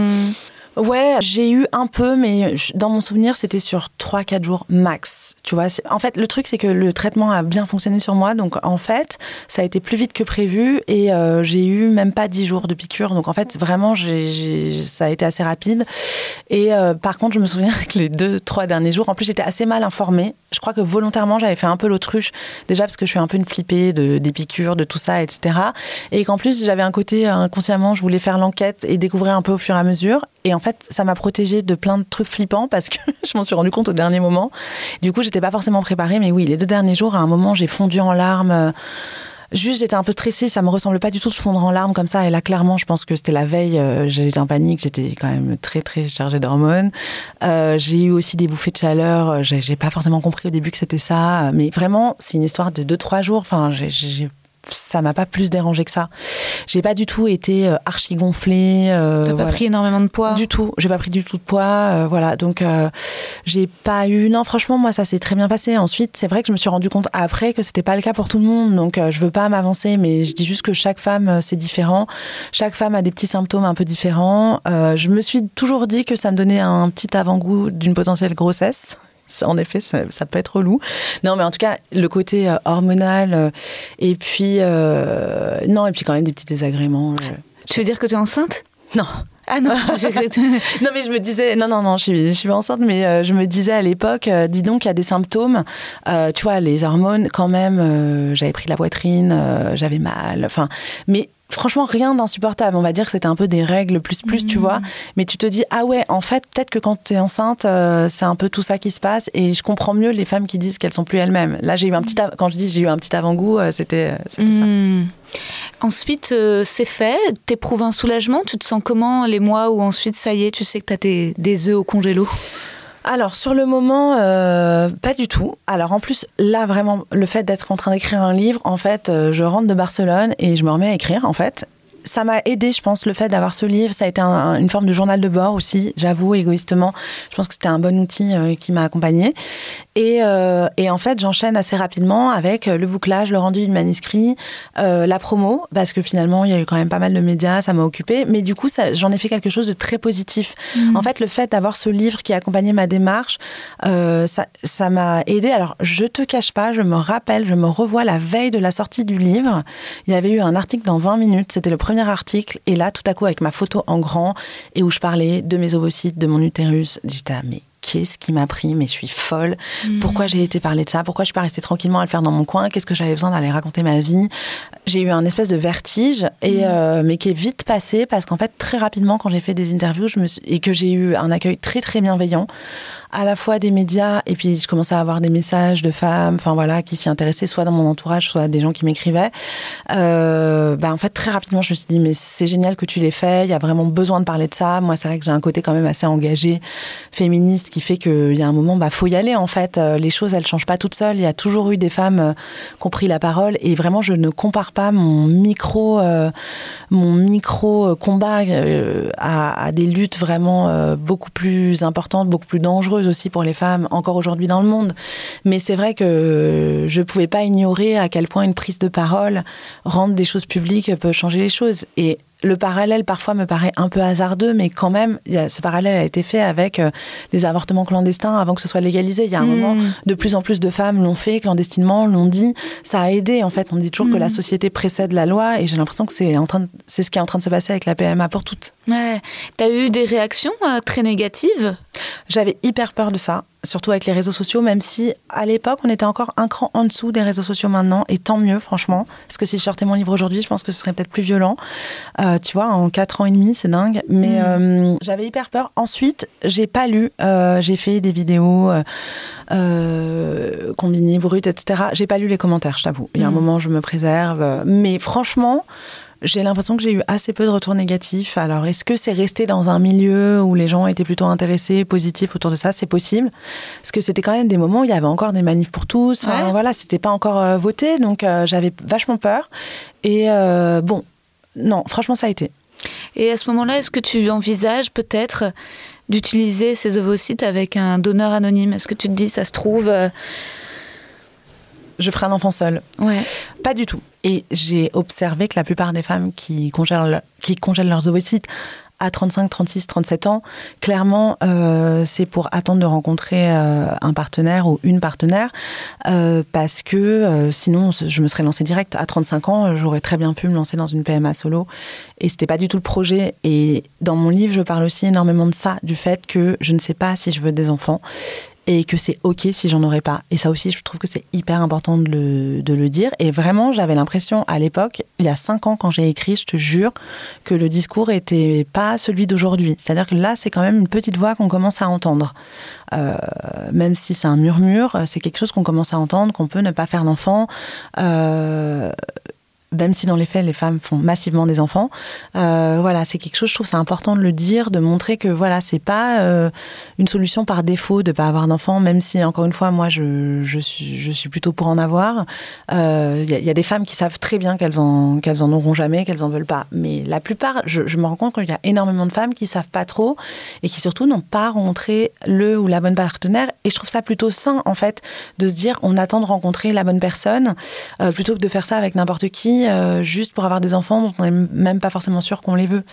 Ouais, j'ai eu un peu, mais dans mon souvenir, c'était sur 3-4 jours max. Tu vois, en fait, le truc, c'est que le traitement a bien fonctionné sur moi. Donc, en fait, ça a été plus vite que prévu et euh, j'ai eu même pas 10 jours de piqûre. Donc, en fait, vraiment, ça a été assez rapide. Et euh, par contre, je me souviens que les 2-3 derniers jours, en plus, j'étais assez mal informée. Je crois que volontairement, j'avais fait un peu l'autruche. Déjà, parce que je suis un peu une flippée de, des piqûres, de tout ça, etc. Et qu'en plus, j'avais un côté inconsciemment, je voulais faire l'enquête et découvrir un peu au fur et à mesure. Et en ça m'a protégée de plein de trucs flippants parce que je m'en suis rendu compte au dernier moment. Du coup, j'étais pas forcément préparée, mais oui, les deux derniers jours, à un moment, j'ai fondu en larmes. Juste, j'étais un peu stressée, ça me ressemble pas du tout de fondre en larmes comme ça. Et là, clairement, je pense que c'était la veille, euh, j'étais en panique, j'étais quand même très, très chargée d'hormones. Euh, j'ai eu aussi des bouffées de chaleur, j'ai pas forcément compris au début que c'était ça. Mais vraiment, c'est une histoire de 2-3 jours. Enfin, j'ai ça m'a pas plus dérangé que ça. J'ai pas du tout été euh, archi gonflée. Euh, T'as pas pris énormément de poids? Du tout. J'ai pas pris du tout de poids. Euh, voilà. Donc, euh, j'ai pas eu. Non, franchement, moi, ça s'est très bien passé. Ensuite, c'est vrai que je me suis rendu compte après que c'était pas le cas pour tout le monde. Donc, je veux pas m'avancer, mais je dis juste que chaque femme, c'est différent. Chaque femme a des petits symptômes un peu différents. je me suis toujours dit que ça me donnait un petit avant-goût d'une potentielle grossesse en effet, ça, peut être relou. Non, mais en tout cas, le côté euh, hormonal, euh, et puis, euh, non, et puis quand même des petits désagréments. Tu veux dire que tu es enceinte? Non. Ah non, non mais je me disais, non non non, je suis, je suis enceinte, mais je me disais à l'époque, dis donc, il y a des symptômes, tu vois, les hormones, quand même, j'avais pris la poitrine, j'avais mal, enfin, mais franchement rien d'insupportable. On va dire que c'était un peu des règles plus plus, tu vois. Mais tu te dis ah ouais, en fait peut-être que quand tu es enceinte, euh, c'est un peu tout ça qui se passe. Et je comprends mieux les femmes qui disent qu'elles sont plus elles-mêmes. Là j'ai eu un petit quand je dis j'ai eu un petit avant-goût, euh, c'était euh, c'était ça. Hmm. Ensuite, c'est fait, t'éprouves un soulagement, tu te sens comment les mois où ensuite, ça y est, tu sais que t'as des œufs au congélo? Alors sur le moment, euh, pas du tout. Alors en plus, là vraiment, le fait d'être en train d'écrire un livre, en fait, euh, je rentre de Barcelone et je me remets à écrire en fait ça m'a aidé, je pense, le fait d'avoir ce livre. Ça a été une forme de journal de bord aussi, j'avoue, égoïstement. Je pense que c'était un bon outil euh, qui m'a accompagné. Et, euh, et, en fait, j'enchaîne assez rapidement avec euh, le bouclage, le rendu du manuscrit, la promo, parce que finalement, il y a eu quand même pas mal de médias, ça m'a occupé. Mais du coup, j'en ai fait quelque chose de très positif. Mmh. En fait, le fait d'avoir ce livre qui a accompagné ma démarche, ça m'a aidé. Alors, je te cache pas, je me rappelle, je me revois la veille de la sortie du livre. Il y avait eu un article dans 20 minutes, c'était le premier article, et là, tout à coup, avec ma photo en grand, et où je parlais de mes ovocytes, de mon utérus, j'étais, qu'est-ce qui m'a pris Mais je suis folle. Mm. Pourquoi j'ai été parler de ça? Pourquoi je suis pas restée tranquillement à le faire dans mon coin? Qu'est-ce que j'avais besoin d'aller raconter ma vie? J'ai eu un espèce de vertige, et, mm. euh, mais qui est vite passé parce qu'en fait, très rapidement, quand j'ai fait des interviews je me et que j'ai eu un accueil très, très bienveillant, à la fois des médias et puis je commençais à avoir des messages de femmes, enfin voilà, qui s'y intéressaient, soit dans mon entourage, soit des gens qui m'écrivaient. Euh, bah, en fait, très rapidement, je me suis dit mais c'est génial que tu l'aies fait. Il y a vraiment besoin de parler de ça. Moi, c'est vrai que j'ai un côté quand même assez engagé, féministe, qui fait qu'il y a un moment, bah faut y aller en fait. Euh, les choses, elles changent pas toutes seules. Il y a toujours eu des femmes euh, qui ont pris la parole et vraiment, je ne compare pas mon micro, mon micro combat à, des luttes vraiment beaucoup plus importantes, beaucoup plus dangereuses aussi pour les femmes encore aujourd'hui dans le monde. Mais c'est vrai que je ne pouvais pas ignorer à quel point une prise de parole, rendre des choses publiques peut changer les choses. Le parallèle parfois me paraît un peu hasardeux, mais quand même, ce parallèle a été fait avec euh, les avortements clandestins avant que ce soit légalisé. Il y a un hmm. moment, de plus en plus de femmes l'ont fait clandestinement, l'ont dit. Ça a aidé, en fait. On dit toujours que la hmm. société précède la loi, et j'ai l'impression que c'est en train, c'est ce qui est en train de se passer avec la PMA pour toutes. Ouais. T'as eu des réactions euh, très négatives? J'avais hyper peur de ça surtout avec les réseaux sociaux, même si à l'époque, on était encore un cran en dessous des réseaux sociaux maintenant, et tant mieux, franchement. Parce que si je sortais mon livre aujourd'hui, je pense que ce serait peut-être plus violent. Euh, tu vois, en 4 ans et demi, c'est dingue. Mais mm. euh, j'avais hyper peur. Ensuite, j'ai pas lu. Euh, j'ai fait des vidéos combinées, brutes, etc. J'ai pas lu les commentaires, je t'avoue. Il y a un mm. moment, je me préserve. Mais franchement, j'ai l'impression que j'ai eu assez peu de retours négatifs. Alors, est-ce que c'est resté dans un milieu où les gens étaient plutôt intéressés, positifs autour de ça? C'est possible. Parce que c'était quand même des moments où il y avait encore des manifs pour tous. Enfin, voilà, c'était pas encore euh, voté. Donc, euh, j'avais vachement peur. Et euh, bon, non, franchement, ça a été. Et à ce moment-là, est-ce que tu envisages peut-être d'utiliser ces ovocytes avec un donneur anonyme? Est-ce que tu te dis, ça se trouve je ferai un enfant seul. Ouais. Pas du tout. Et j'ai observé que la plupart des femmes qui congèlent, qui congèlent leurs ovocytes à 35, 36, 37 ans, clairement, euh, c'est pour attendre de rencontrer euh, un partenaire ou une partenaire, euh, parce que sinon, je me serais lancée direct. À 35 ans, j'aurais très bien pu me lancer dans une PMA solo, et c'était pas du tout le projet. Et dans mon livre, je parle aussi énormément de ça, du fait que je ne sais pas si je veux des enfants, et que c'est ok si j'en aurais pas. Et ça aussi, je trouve que c'est hyper important de le, dire. Et vraiment, j'avais l'impression à l'époque, il y a cinq ans quand j'ai écrit, je te jure, que le discours était pas celui d'aujourd'hui. C'est-à-dire que là, c'est quand même une petite voix qu'on commence à entendre. Euh, même si c'est un murmure, c'est quelque chose qu'on commence à entendre, qu'on peut ne pas faire d'enfant. Euh, même si dans les faits les femmes font massivement des enfants, euh, voilà, c'est quelque chose. Je trouve c'est important de le dire, de montrer que voilà, c'est pas euh, une solution par défaut de pas avoir d'enfants, même si encore une fois, moi, je, suis plutôt pour en avoir. Il euh, y, y, a des femmes qui savent très bien qu'elles en qu'elles en auront jamais, qu'elles en veulent pas. Mais la plupart, je, je me rends compte qu'il y a énormément de femmes qui savent pas trop et qui surtout n'ont pas rencontré le ou la bonne partenaire. Et je trouve ça plutôt sain en fait de se dire on attend de rencontrer la bonne personne plutôt que de faire ça avec n'importe qui euh, juste pour avoir des enfants dont on n'est même pas forcément sûr qu'on les veut.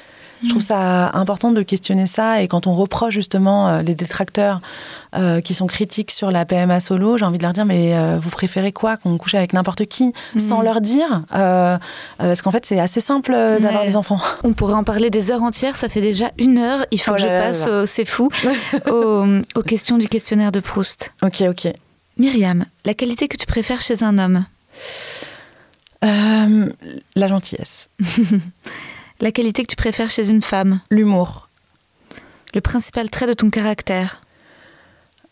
Je trouve ça important de questionner ça et quand on reproche justement euh, les détracteurs euh, qui sont critiques sur la PMA solo, j'ai envie de leur dire mais vous préférez quoi qu'on couche avec n'importe qui sans leur dire parce qu'en fait c'est assez simple d'avoir des enfants. On pourrait en parler des heures entières, ça fait déjà une heure. Il faut oh que je passe, c'est fou, aux questions du questionnaire de Proust. Ok ok. Myriam, la qualité que tu préfères chez un homme? Euh, la gentillesse. la qualité que tu préfères chez une femme? L'humour. Le principal trait de ton caractère?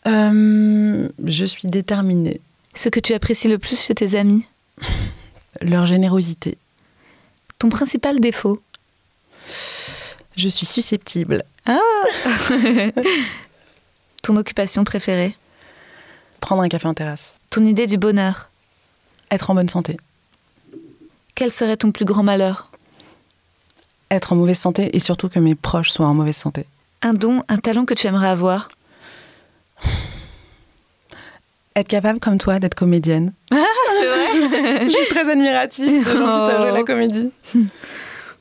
Euh, Je suis déterminée. Ce que tu apprécies le plus chez tes amis? Leur générosité. Ton principal défaut? Je suis susceptible. Ah Ton occupation préférée? Prendre un café en terrasse. Ton idée du bonheur? Être en bonne santé. Quel serait ton plus grand malheur? Être en mauvaise santé et surtout que mes proches soient en mauvaise santé. Un don, un talent que tu aimerais avoir? Être capable comme toi d'être comédienne. Ah, c'est vrai Je suis très admirative de gens qui savent jouer la comédie.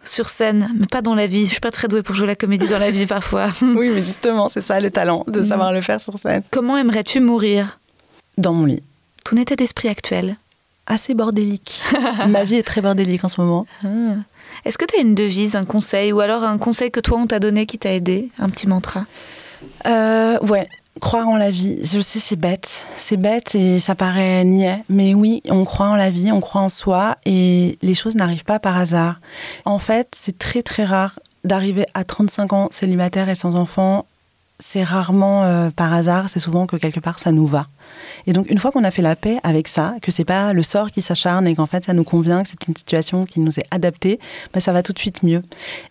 Sur scène, mais pas dans la vie. Je suis pas très douée pour jouer la comédie dans la vie parfois. oui, mais justement, c'est ça le talent, de savoir le faire sur scène. Comment aimerais-tu mourir? Dans mon lit. Ton état d'esprit actuel? Assez bordélique. Ma vie est très bordélique en ce moment. Ah. Est-ce que tu as une devise, un conseil, ou alors un conseil que toi on t'a donné qui t'a aidé, un petit mantra euh, Ouais, croire en la vie. Je sais, c'est bête. C'est bête et ça paraît niais. Mais oui, on croit en la vie, on croit en soi et les choses n'arrivent pas par hasard. En fait, c'est très très rare d'arriver à 35 ans célibataire et sans enfant c'est rarement euh, par hasard, c'est souvent que quelque part ça nous va. Et donc une fois qu'on a fait la paix avec ça, que c'est pas le sort qui s'acharne et qu'en fait ça nous convient, que c'est une situation qui nous est adaptée, bah, ça va tout de suite mieux.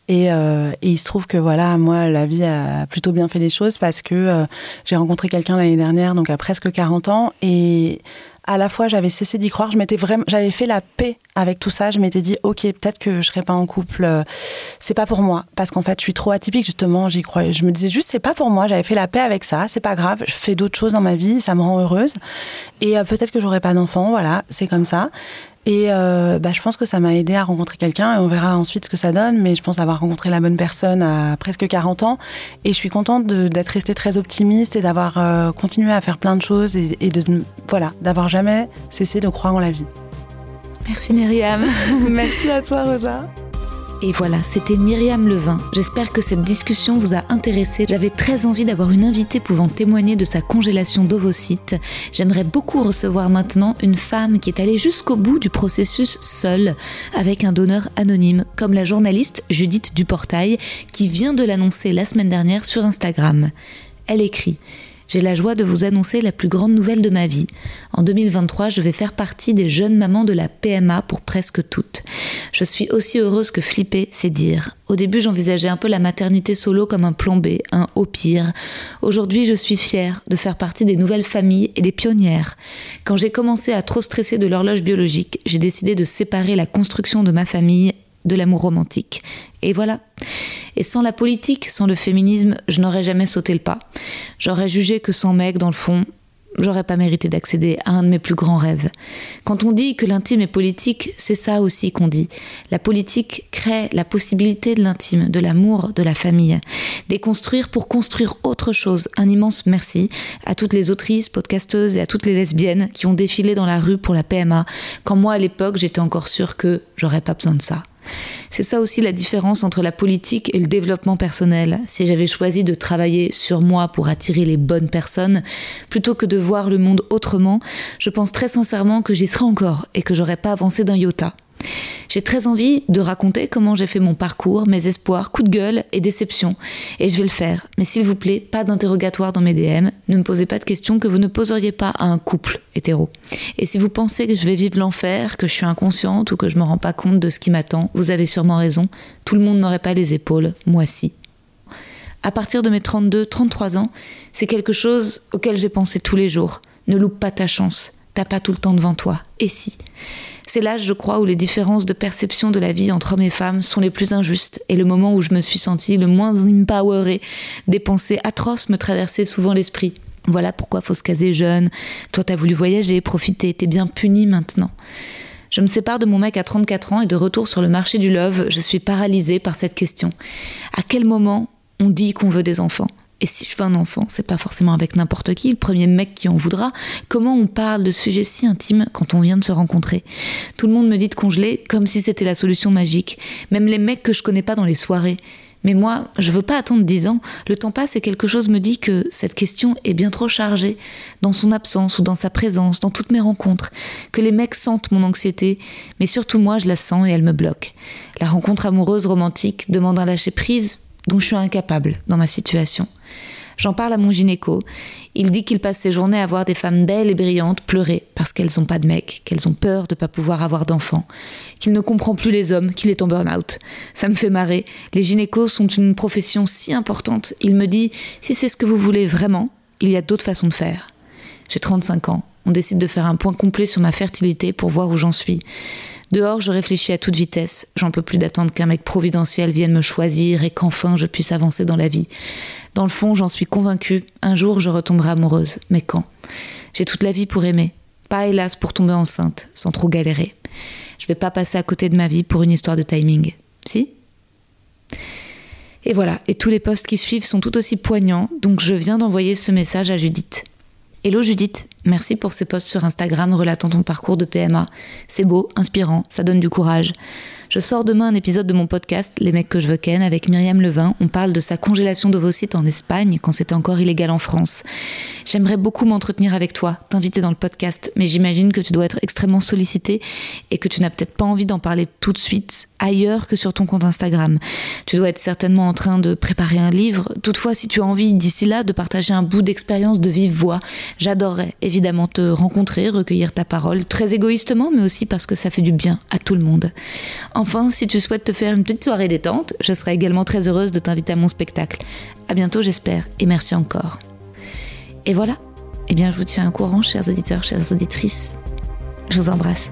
Et, euh, il se trouve que voilà, moi la vie a plutôt bien fait les choses parce que euh, j'ai rencontré quelqu'un l'année dernière, donc à presque 40 ans, et à la fois j'avais cessé d'y croire, je m'étais vraiment, j'avais fait la paix avec tout ça, je m'étais dit ok peut-être que je serai pas en couple, euh, c'est pas pour moi parce qu'en fait je suis trop atypique justement, j'y croyais, je me disais juste c'est pas pour moi, j'avais fait la paix avec ça, c'est pas grave, je fais d'autres choses dans ma vie, ça me rend heureuse et euh, peut-être que j'aurai pas d'enfant, voilà c'est comme ça et euh, bah, je pense que ça m'a aidé à rencontrer quelqu'un et on verra ensuite ce que ça donne. Mais je pense avoir rencontré la bonne personne à presque 40 ans. Et je suis contente d'être restée très optimiste et d'avoir continué à faire plein de choses et, et de voilà, d'avoir jamais cessé de croire en la vie. Merci Myriam. Merci à toi Rosa. Et voilà, c'était Myriam Levin. J'espère que cette discussion vous a intéressé. J'avais très envie d'avoir une invitée pouvant témoigner de sa congélation d'ovocytes. J'aimerais beaucoup recevoir maintenant une femme qui est allée jusqu'au bout du processus seule, avec un donneur anonyme, comme la journaliste Judith Duportail, qui vient de l'annoncer la semaine dernière sur Instagram. Elle écrit j'ai la joie de vous annoncer la plus grande nouvelle de ma vie. En 2023, je vais faire partie des jeunes mamans de la PMA pour presque toutes. Je suis aussi heureuse que flipper, c'est dire. Au début, j'envisageais un peu la maternité solo comme un plan B, un au pire. Aujourd'hui, je suis fière de faire partie des nouvelles familles et des pionnières. Quand j'ai commencé à trop stresser de l'horloge biologique, j'ai décidé de séparer la construction de ma famille de l'amour romantique. Et voilà. Et sans la politique, sans le féminisme, je n'aurais jamais sauté le pas. J'aurais jugé que sans mec, dans le fond, j'aurais pas mérité d'accéder à un de mes plus grands rêves. Quand on dit que l'intime est politique, c'est ça aussi qu'on dit. La politique crée la possibilité de l'intime, de l'amour, de la famille. Déconstruire pour construire autre chose. Un immense merci à toutes les autrices, podcasteuses et à toutes les lesbiennes qui ont défilé dans la rue pour la PMA, quand moi à l'époque j'étais encore sûre que j'aurais pas besoin de ça. C'est ça aussi la différence entre la politique et le développement personnel. Si j'avais choisi de travailler sur moi pour attirer les bonnes personnes, plutôt que de voir le monde autrement, je pense très sincèrement que j'y serais encore et que j'aurais pas avancé d'un iota. J'ai très envie de raconter comment j'ai fait mon parcours, mes espoirs, coups de gueule et déceptions. Et je vais le faire. Mais s'il vous plaît, pas d'interrogatoire dans mes DM. Ne me posez pas de questions que vous ne poseriez pas à un couple hétéro. Et si vous pensez que je vais vivre l'enfer, que je suis inconsciente ou que je me rends pas compte de ce qui m'attend, vous avez sûrement raison. Tout le monde n'aurait pas les épaules, moi si. À partir de mes 32, 33 ans, c'est quelque chose auquel j'ai pensé tous les jours. Ne loupe pas ta chance. T'as pas tout le temps devant toi. Et si? C'est l'âge, je crois, où les différences de perception de la vie entre hommes et femmes sont les plus injustes et le moment où je me suis sentie le moins empowerée. Des pensées atroces me traversaient souvent l'esprit. Voilà pourquoi faut se caser jeune. Toi, t'as voulu voyager, profiter, t'es bien puni maintenant. Je me sépare de mon mec à 34 ans et de retour sur le marché du love, je suis paralysée par cette question. À quel moment on dit qu'on veut des enfants? Et si je veux un enfant, c'est pas forcément avec n'importe qui, le premier mec qui en voudra. Comment on parle de sujets si intimes quand on vient de se rencontrer? Tout le monde me dit de congeler comme si c'était la solution magique. Même les mecs que je connais pas dans les soirées. Mais moi, je veux pas attendre dix ans. Le temps passe et quelque chose me dit que cette question est bien trop chargée, dans son absence ou dans sa présence, dans toutes mes rencontres, que les mecs sentent mon anxiété, mais surtout moi, je la sens et elle me bloque. La rencontre amoureuse romantique demande un lâcher prise dont je suis incapable dans ma situation. J'en parle à mon gynéco. Il dit qu'il passe ses journées à voir des femmes belles et brillantes pleurer parce qu'elles n'ont pas de mec, qu'elles ont peur de ne pas pouvoir avoir d'enfants, qu'il ne comprend plus les hommes, qu'il est en burn-out. Ça me fait marrer. Les gynécos sont une profession si importante. Il me dit si c'est ce que vous voulez vraiment, il y a d'autres façons de faire. J'ai 35 ans. On décide de faire un point complet sur ma fertilité pour voir où j'en suis. Dehors, je réfléchis à toute vitesse. J'en peux plus d'attendre qu'un mec providentiel vienne me choisir et qu'enfin je puisse avancer dans la vie. Dans le fond, j'en suis convaincue. Un jour, je retomberai amoureuse. Mais quand? J'ai toute la vie pour aimer. Pas hélas pour tomber enceinte, sans trop galérer. Je vais pas passer à côté de ma vie pour une histoire de timing. Si? Et voilà, et tous les posts qui suivent sont tout aussi poignants, donc je viens d'envoyer ce message à Judith. Hello Judith, merci pour ces posts sur Instagram relatant ton parcours de PMA. C'est beau, inspirant, ça donne du courage. Je sors demain un épisode de mon podcast Les mecs que je veux ken avec Myriam Levin. On parle de sa congélation d'ovocytes en Espagne quand c'était encore illégal en France. J'aimerais beaucoup m'entretenir avec toi, t'inviter dans le podcast, mais j'imagine que tu dois être extrêmement sollicité et que tu n'as peut-être pas envie d'en parler tout de suite ailleurs que sur ton compte Instagram. Tu dois être certainement en train de préparer un livre. Toutefois, si tu as envie d'ici là de partager un bout d'expérience de vive voix, j'adorerais évidemment te rencontrer, recueillir ta parole, très égoïstement, mais aussi parce que ça fait du bien à tout le monde. Enfin, si tu souhaites te faire une petite soirée détente, je serai également très heureuse de t'inviter à mon spectacle. À bientôt, j'espère, et merci encore. Et voilà. Eh bien, je vous tiens au courant, chers auditeurs, chères auditrices. Je vous embrasse.